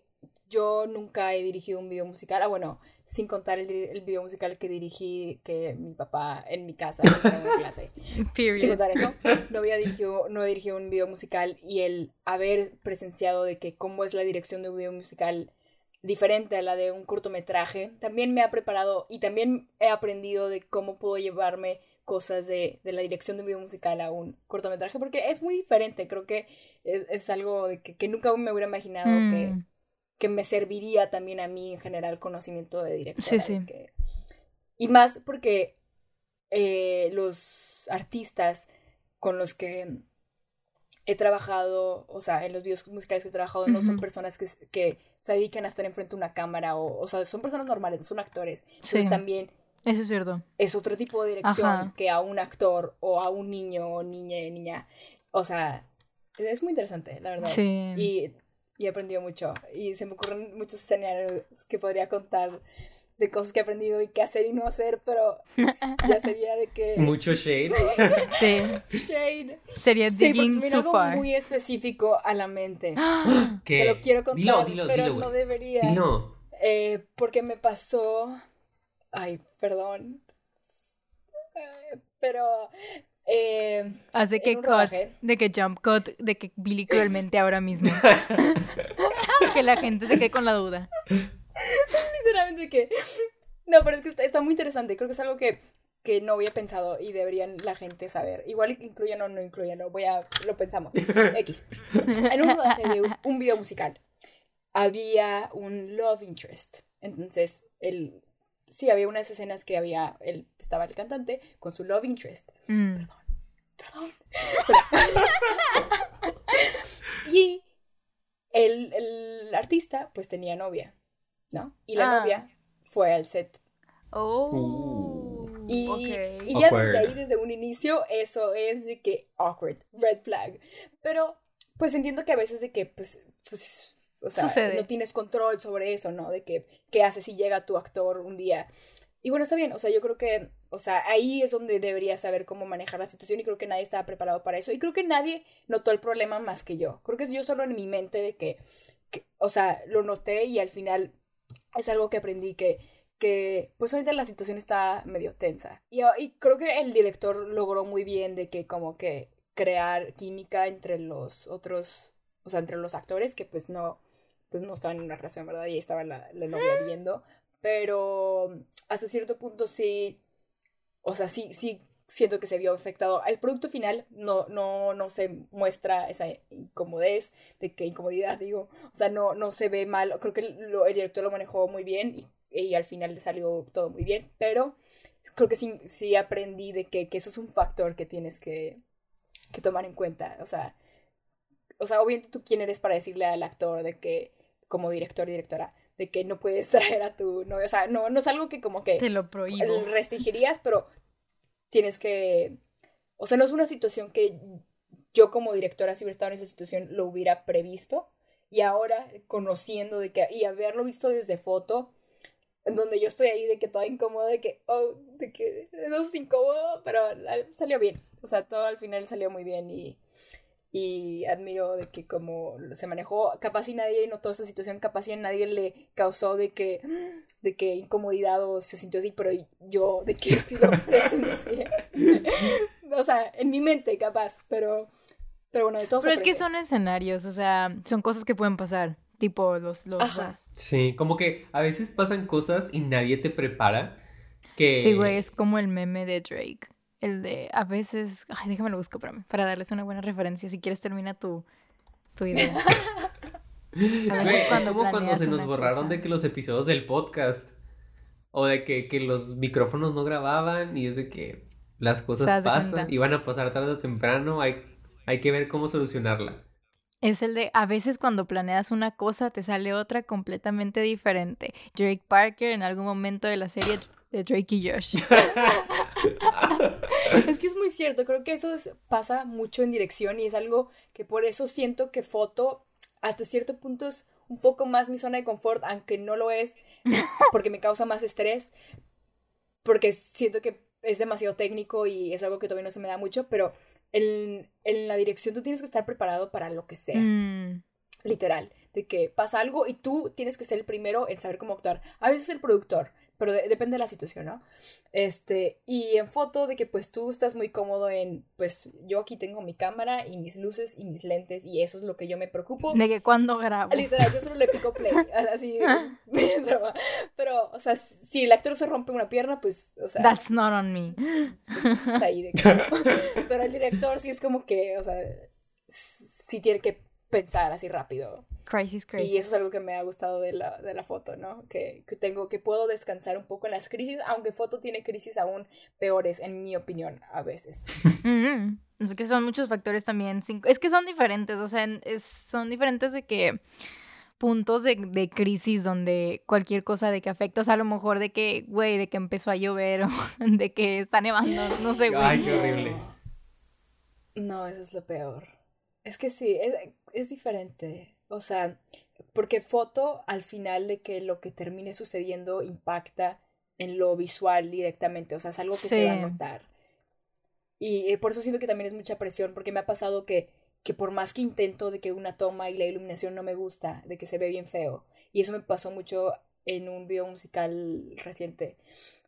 S3: yo nunca he dirigido un video musical. Ah, bueno, sin contar el, el video musical que dirigí, que mi papá en mi casa en clase. Sin contar eso, no había dirigido, no he dirigido un video musical y el haber presenciado de que cómo es la dirección de un video musical diferente a la de un cortometraje, también me ha preparado y también he aprendido de cómo puedo llevarme cosas de, de la dirección de un video musical a un cortometraje, porque es muy diferente, creo que es, algo de que, que, nunca me hubiera imaginado que mm que me serviría también a mí en general conocimiento de dirección. Sí, sí. Y más porque eh, los artistas con los que he trabajado, o sea, en los videos musicales que he trabajado, no son personas que, que, se dedican a estar enfrente de una cámara, o, o sea, son personas normales, no son actores. Entonces también...
S2: Eso es cierto.
S3: Es otro tipo de dirección que a un actor o a un niño o niña, niña. O sea, es muy interesante, la verdad. Sí. Y y he aprendido mucho. Y se me ocurren muchos escenarios que podría contar de cosas que he aprendido y qué hacer y no hacer, pero ya sería de que...
S1: Mucho shade.
S2: sí. Shade. Sería digging
S3: sí, too algo muy específico a la mente. ¿Qué? Que lo quiero contar, pero no debería.
S1: Dilo.
S3: Eh, porque me pasó... Ay, perdón. Eh, pero eh,
S2: Hace que cut, de que jump cut, de que Billy cruelmente ahora mismo. que la gente se quede con la duda.
S3: Literalmente que... No, pero es que está, muy interesante. Creo que es algo que, que no había pensado y deberían la gente saber. Igual incluyen o no incluyen, no voy a... Lo pensamos. X. En un rodaje de un video musical había un love interest. Entonces, el sí, había unas escenas que había, él estaba el cantante con su love interest. Mm. Perdón, perdón. y el, el, artista, pues tenía novia, ¿no? Y la ah. novia fue al set.
S2: Oh.
S3: Y, y ya desde ahí, desde un inicio, eso es de que awkward, red flag. Pero, pues entiendo que a veces de que, pues, pues o sea, no tienes control sobre eso, ¿no? De que, qué haces si llega tu actor un día. Y bueno, está bien, o sea, yo creo que, o sea, ahí es donde deberías saber cómo manejar la situación y creo que nadie estaba preparado para eso. Y creo que nadie notó el problema más que yo. Creo que es yo solo en mi mente de que, o sea, lo noté y al final es algo que aprendí que, que pues ahorita la situación está medio tensa. Y, y creo que el director logró muy bien de que como que crear química entre los otros, o sea, entre los actores que pues no, pues no estaban en una relación, ¿verdad? Y ahí estaba la, la novia ah. viendo. Pero hasta cierto punto sí, o sea, sí, sí siento que se vio afectado. Al producto final no, no, no se muestra esa incomodez, de que incomodidad, digo, o sea, no, no se ve mal. Creo que lo, el director lo manejó muy bien y, y, al final salió todo muy bien, pero creo que sí, sí aprendí de que, que eso es un factor que tienes que, que tomar en cuenta. O sea, o sea, obviamente tú quién eres para decirle al actor de que como director, directora, de que no puedes traer a tu novio. O sea, no, no es algo que como que...
S2: Te lo prohíbo.
S3: Restringirías, pero tienes que... O sea, no es una situación que yo como directora, si hubiera estado en esa situación, lo hubiera previsto. Y ahora, conociendo de que... Y haberlo visto desde foto, en donde yo estoy ahí de que toda incómoda, de que, oh, de que eso es incómodo, pero salió bien. O sea, todo al final salió muy bien y y admiro de que como se manejó, capaz y nadie notó esta situación, capaz y a nadie le causó de que, de que incomodidad o se sintió así, pero yo de que sí lo presencié. o sea, en mi mente capaz, pero, pero bueno, de todos.
S2: Pero es que son escenarios, o sea, son cosas que pueden pasar, tipo los... los
S1: Sí, como que a veces pasan cosas y nadie te prepara. Que...
S2: Sí, güey, es como el meme de Drake. El de a veces. Ay, déjame lo busco para, para darles una buena referencia. Si quieres, termina tu, tu idea.
S1: es como cuando se nos borraron de que los episodios del podcast o de que, que, los micrófonos no grababan y es de que las cosas pasan y van a pasar tarde o temprano, hay, hay que ver cómo solucionarla.
S2: Es el de a veces cuando planeas una cosa te sale otra completamente diferente. Drake Parker en algún momento de la serie de Drake y Josh.
S3: es que es muy cierto, creo que eso pasa mucho en dirección y es algo que por eso siento que foto hasta cierto punto es un poco más mi zona de confort, aunque no lo es, porque me causa más estrés, porque siento que es demasiado técnico y es algo que todavía no se me da mucho, pero en, la dirección tú tienes que estar preparado para lo que sea. Mm. Literal, de que pasa algo y tú tienes que ser el primero en saber cómo actuar. A veces el productor, pero depende de la situación, ¿no? Este, y en foto de que pues tú estás muy cómodo en, pues yo aquí tengo mi cámara y mis luces y mis lentes y eso es lo que yo me preocupo.
S2: De que cuando grabo.
S3: Literal, yo solo le pico play, así, pero, o sea, si el actor se rompe una pierna, pues, o sea.
S2: That's not on me.
S3: Pues, está ahí de Pero el director sí es como que, o sea, sí tiene que pensar así rápido.
S2: Crisis, crisis.
S3: Y eso es algo que me ha gustado de la, de la foto, ¿no? Que, que, tengo, que puedo descansar un poco en las crisis, aunque foto tiene crisis aún peores, en mi opinión, a veces.
S2: Es que son muchos factores también. Es que son diferentes, o sea, es, son diferentes de que puntos de, de, crisis donde cualquier cosa de que afecta, o sea, a lo mejor de que, güey, de que empezó a llover o de que está nevando, no sé, güey.
S1: Ay, qué horrible.
S3: No, eso es lo peor. Es que sí, es, es diferente. O sea, porque foto al final de que lo que termine sucediendo impacta en lo visual directamente, o sea, es algo que se va a notar. Y por eso siento que también es mucha presión, porque me ha pasado que, que por más que intento de que una toma y la iluminación no me gusta, de que se ve bien feo, y eso me pasó mucho en un video musical reciente,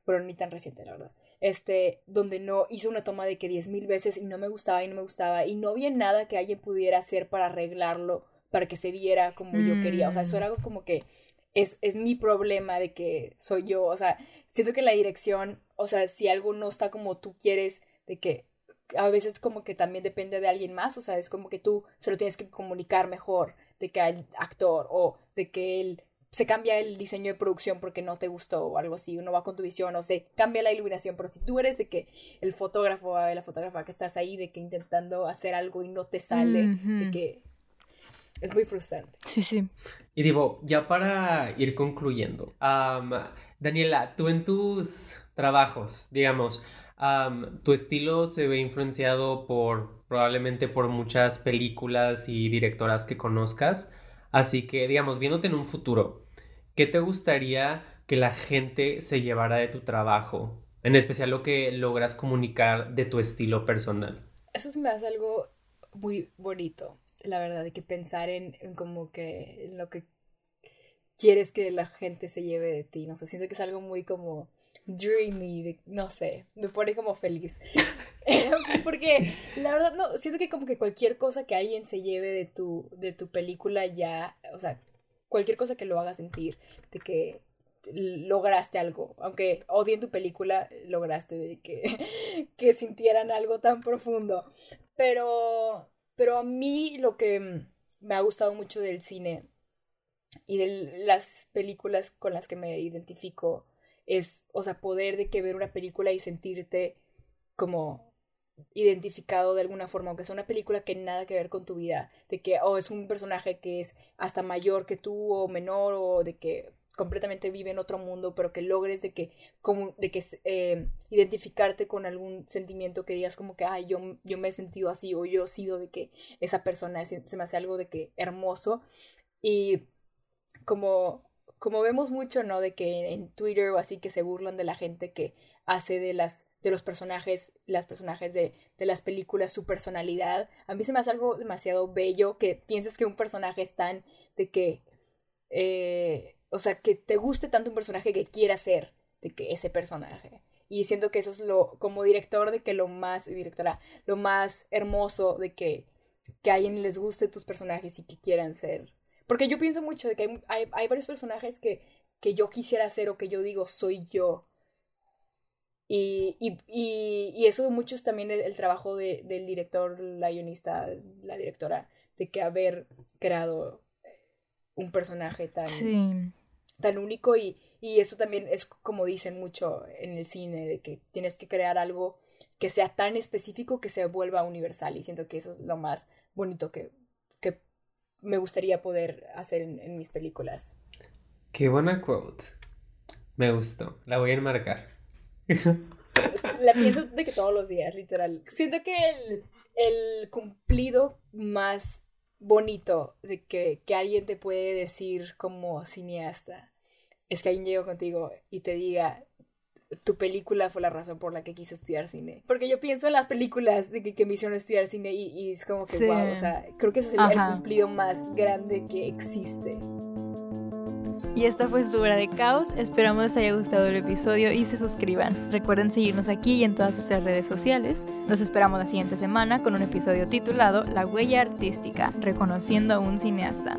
S3: pero ni tan reciente, la verdad este, donde no hice una toma de que diez mil veces y no me gustaba y no me gustaba y no había nada que alguien pudiera hacer para arreglarlo, para que se viera como yo quería. O sea, eso era algo como que es, es mi problema de que soy yo. O sea, siento que la dirección, o sea, si algo no está como tú quieres, de que a veces como que también depende de alguien más, o sea, es como que tú se lo tienes que comunicar mejor de que al actor o de que él se cambia el diseño de producción porque no te gustó o algo así, uno va con tu visión o se cambia la iluminación, pero si tú eres de que el fotógrafo o la fotógrafa que estás ahí de que intentando hacer algo y no te sale, de que es muy frustrante.
S2: Sí, sí.
S1: Y digo, ya para ir concluyendo, Daniela, tú en tus trabajos, digamos, tu estilo se ve influenciado por probablemente por muchas películas y directoras que conozcas. Así que, digamos, viéndote en un futuro, ¿Qué te gustaría que la gente se llevara de tu trabajo? En especial lo que logras comunicar de tu estilo personal.
S3: Eso se me hace algo muy bonito, la verdad, de que pensar en, como que en lo que quieres que la gente se lleve de ti. No sé, siento que es algo muy como dreamy, no sé, me pone como feliz. Porque la verdad, no, siento que como que cualquier cosa que alguien se lleve de tu, de tu película ya, o sea, cualquier cosa que lo haga sentir de que lograste algo, aunque odien tu película, lograste de que, que sintieran algo tan profundo. Pero, pero a mí lo que me ha gustado mucho del cine y de las películas con las que me identifico es, o sea, poder de que ver una película y sentirte como identificado de alguna forma, aunque sea una película que nada que ver con tu vida, de que oh, es un personaje que es hasta mayor que tú o menor o de que completamente vive en otro mundo, pero que logres de que, como, de que eh, identificarte con algún sentimiento que digas como que, ay, yo, yo me he sentido así o yo he sido de que esa persona se, se me hace algo de que hermoso y como, como vemos mucho, ¿no? De que en Twitter o así que se burlan de la gente que hace de las de los personajes, las personajes de, de, las películas, su personalidad. A mí se me hace algo demasiado bello que pienses que un personaje es tan de que, eh, o sea, que te guste tanto un personaje que quiera ser de que ese personaje. Y siento que eso es lo, como director, de que lo más, directora, lo más hermoso de que, que a alguien les guste tus personajes y que quieran ser. Porque yo pienso mucho de que hay, hay, hay varios personajes que, que yo quisiera ser o que yo digo soy yo y, y, y, eso mucho es también el, trabajo de, del director, la guionista, la directora, de que haber creado un personaje tan, tan único y, y eso también es como dicen mucho en el cine, de que tienes que crear algo que sea tan específico que se vuelva universal y siento que eso es lo más bonito que, que me gustaría poder hacer en, mis películas.
S1: Qué buena quote. Me gustó. La voy a enmarcar.
S3: La pienso de que todos los días, literal. Siento que el, el cumplido más bonito de que, que, alguien te puede decir como cineasta es que alguien llegue contigo y te diga tu película fue la razón por la que quise estudiar cine. Porque yo pienso en las películas de que, que me hicieron estudiar cine y, es como que, wow, o sea, creo que ese sería el cumplido más grande que existe.
S2: Y esta fue su hora de caos. Esperamos les haya gustado el episodio y se suscriban. Recuerden seguirnos aquí y en todas sus redes sociales. Nos esperamos la siguiente semana con un episodio titulado La huella artística, reconociendo a un cineasta.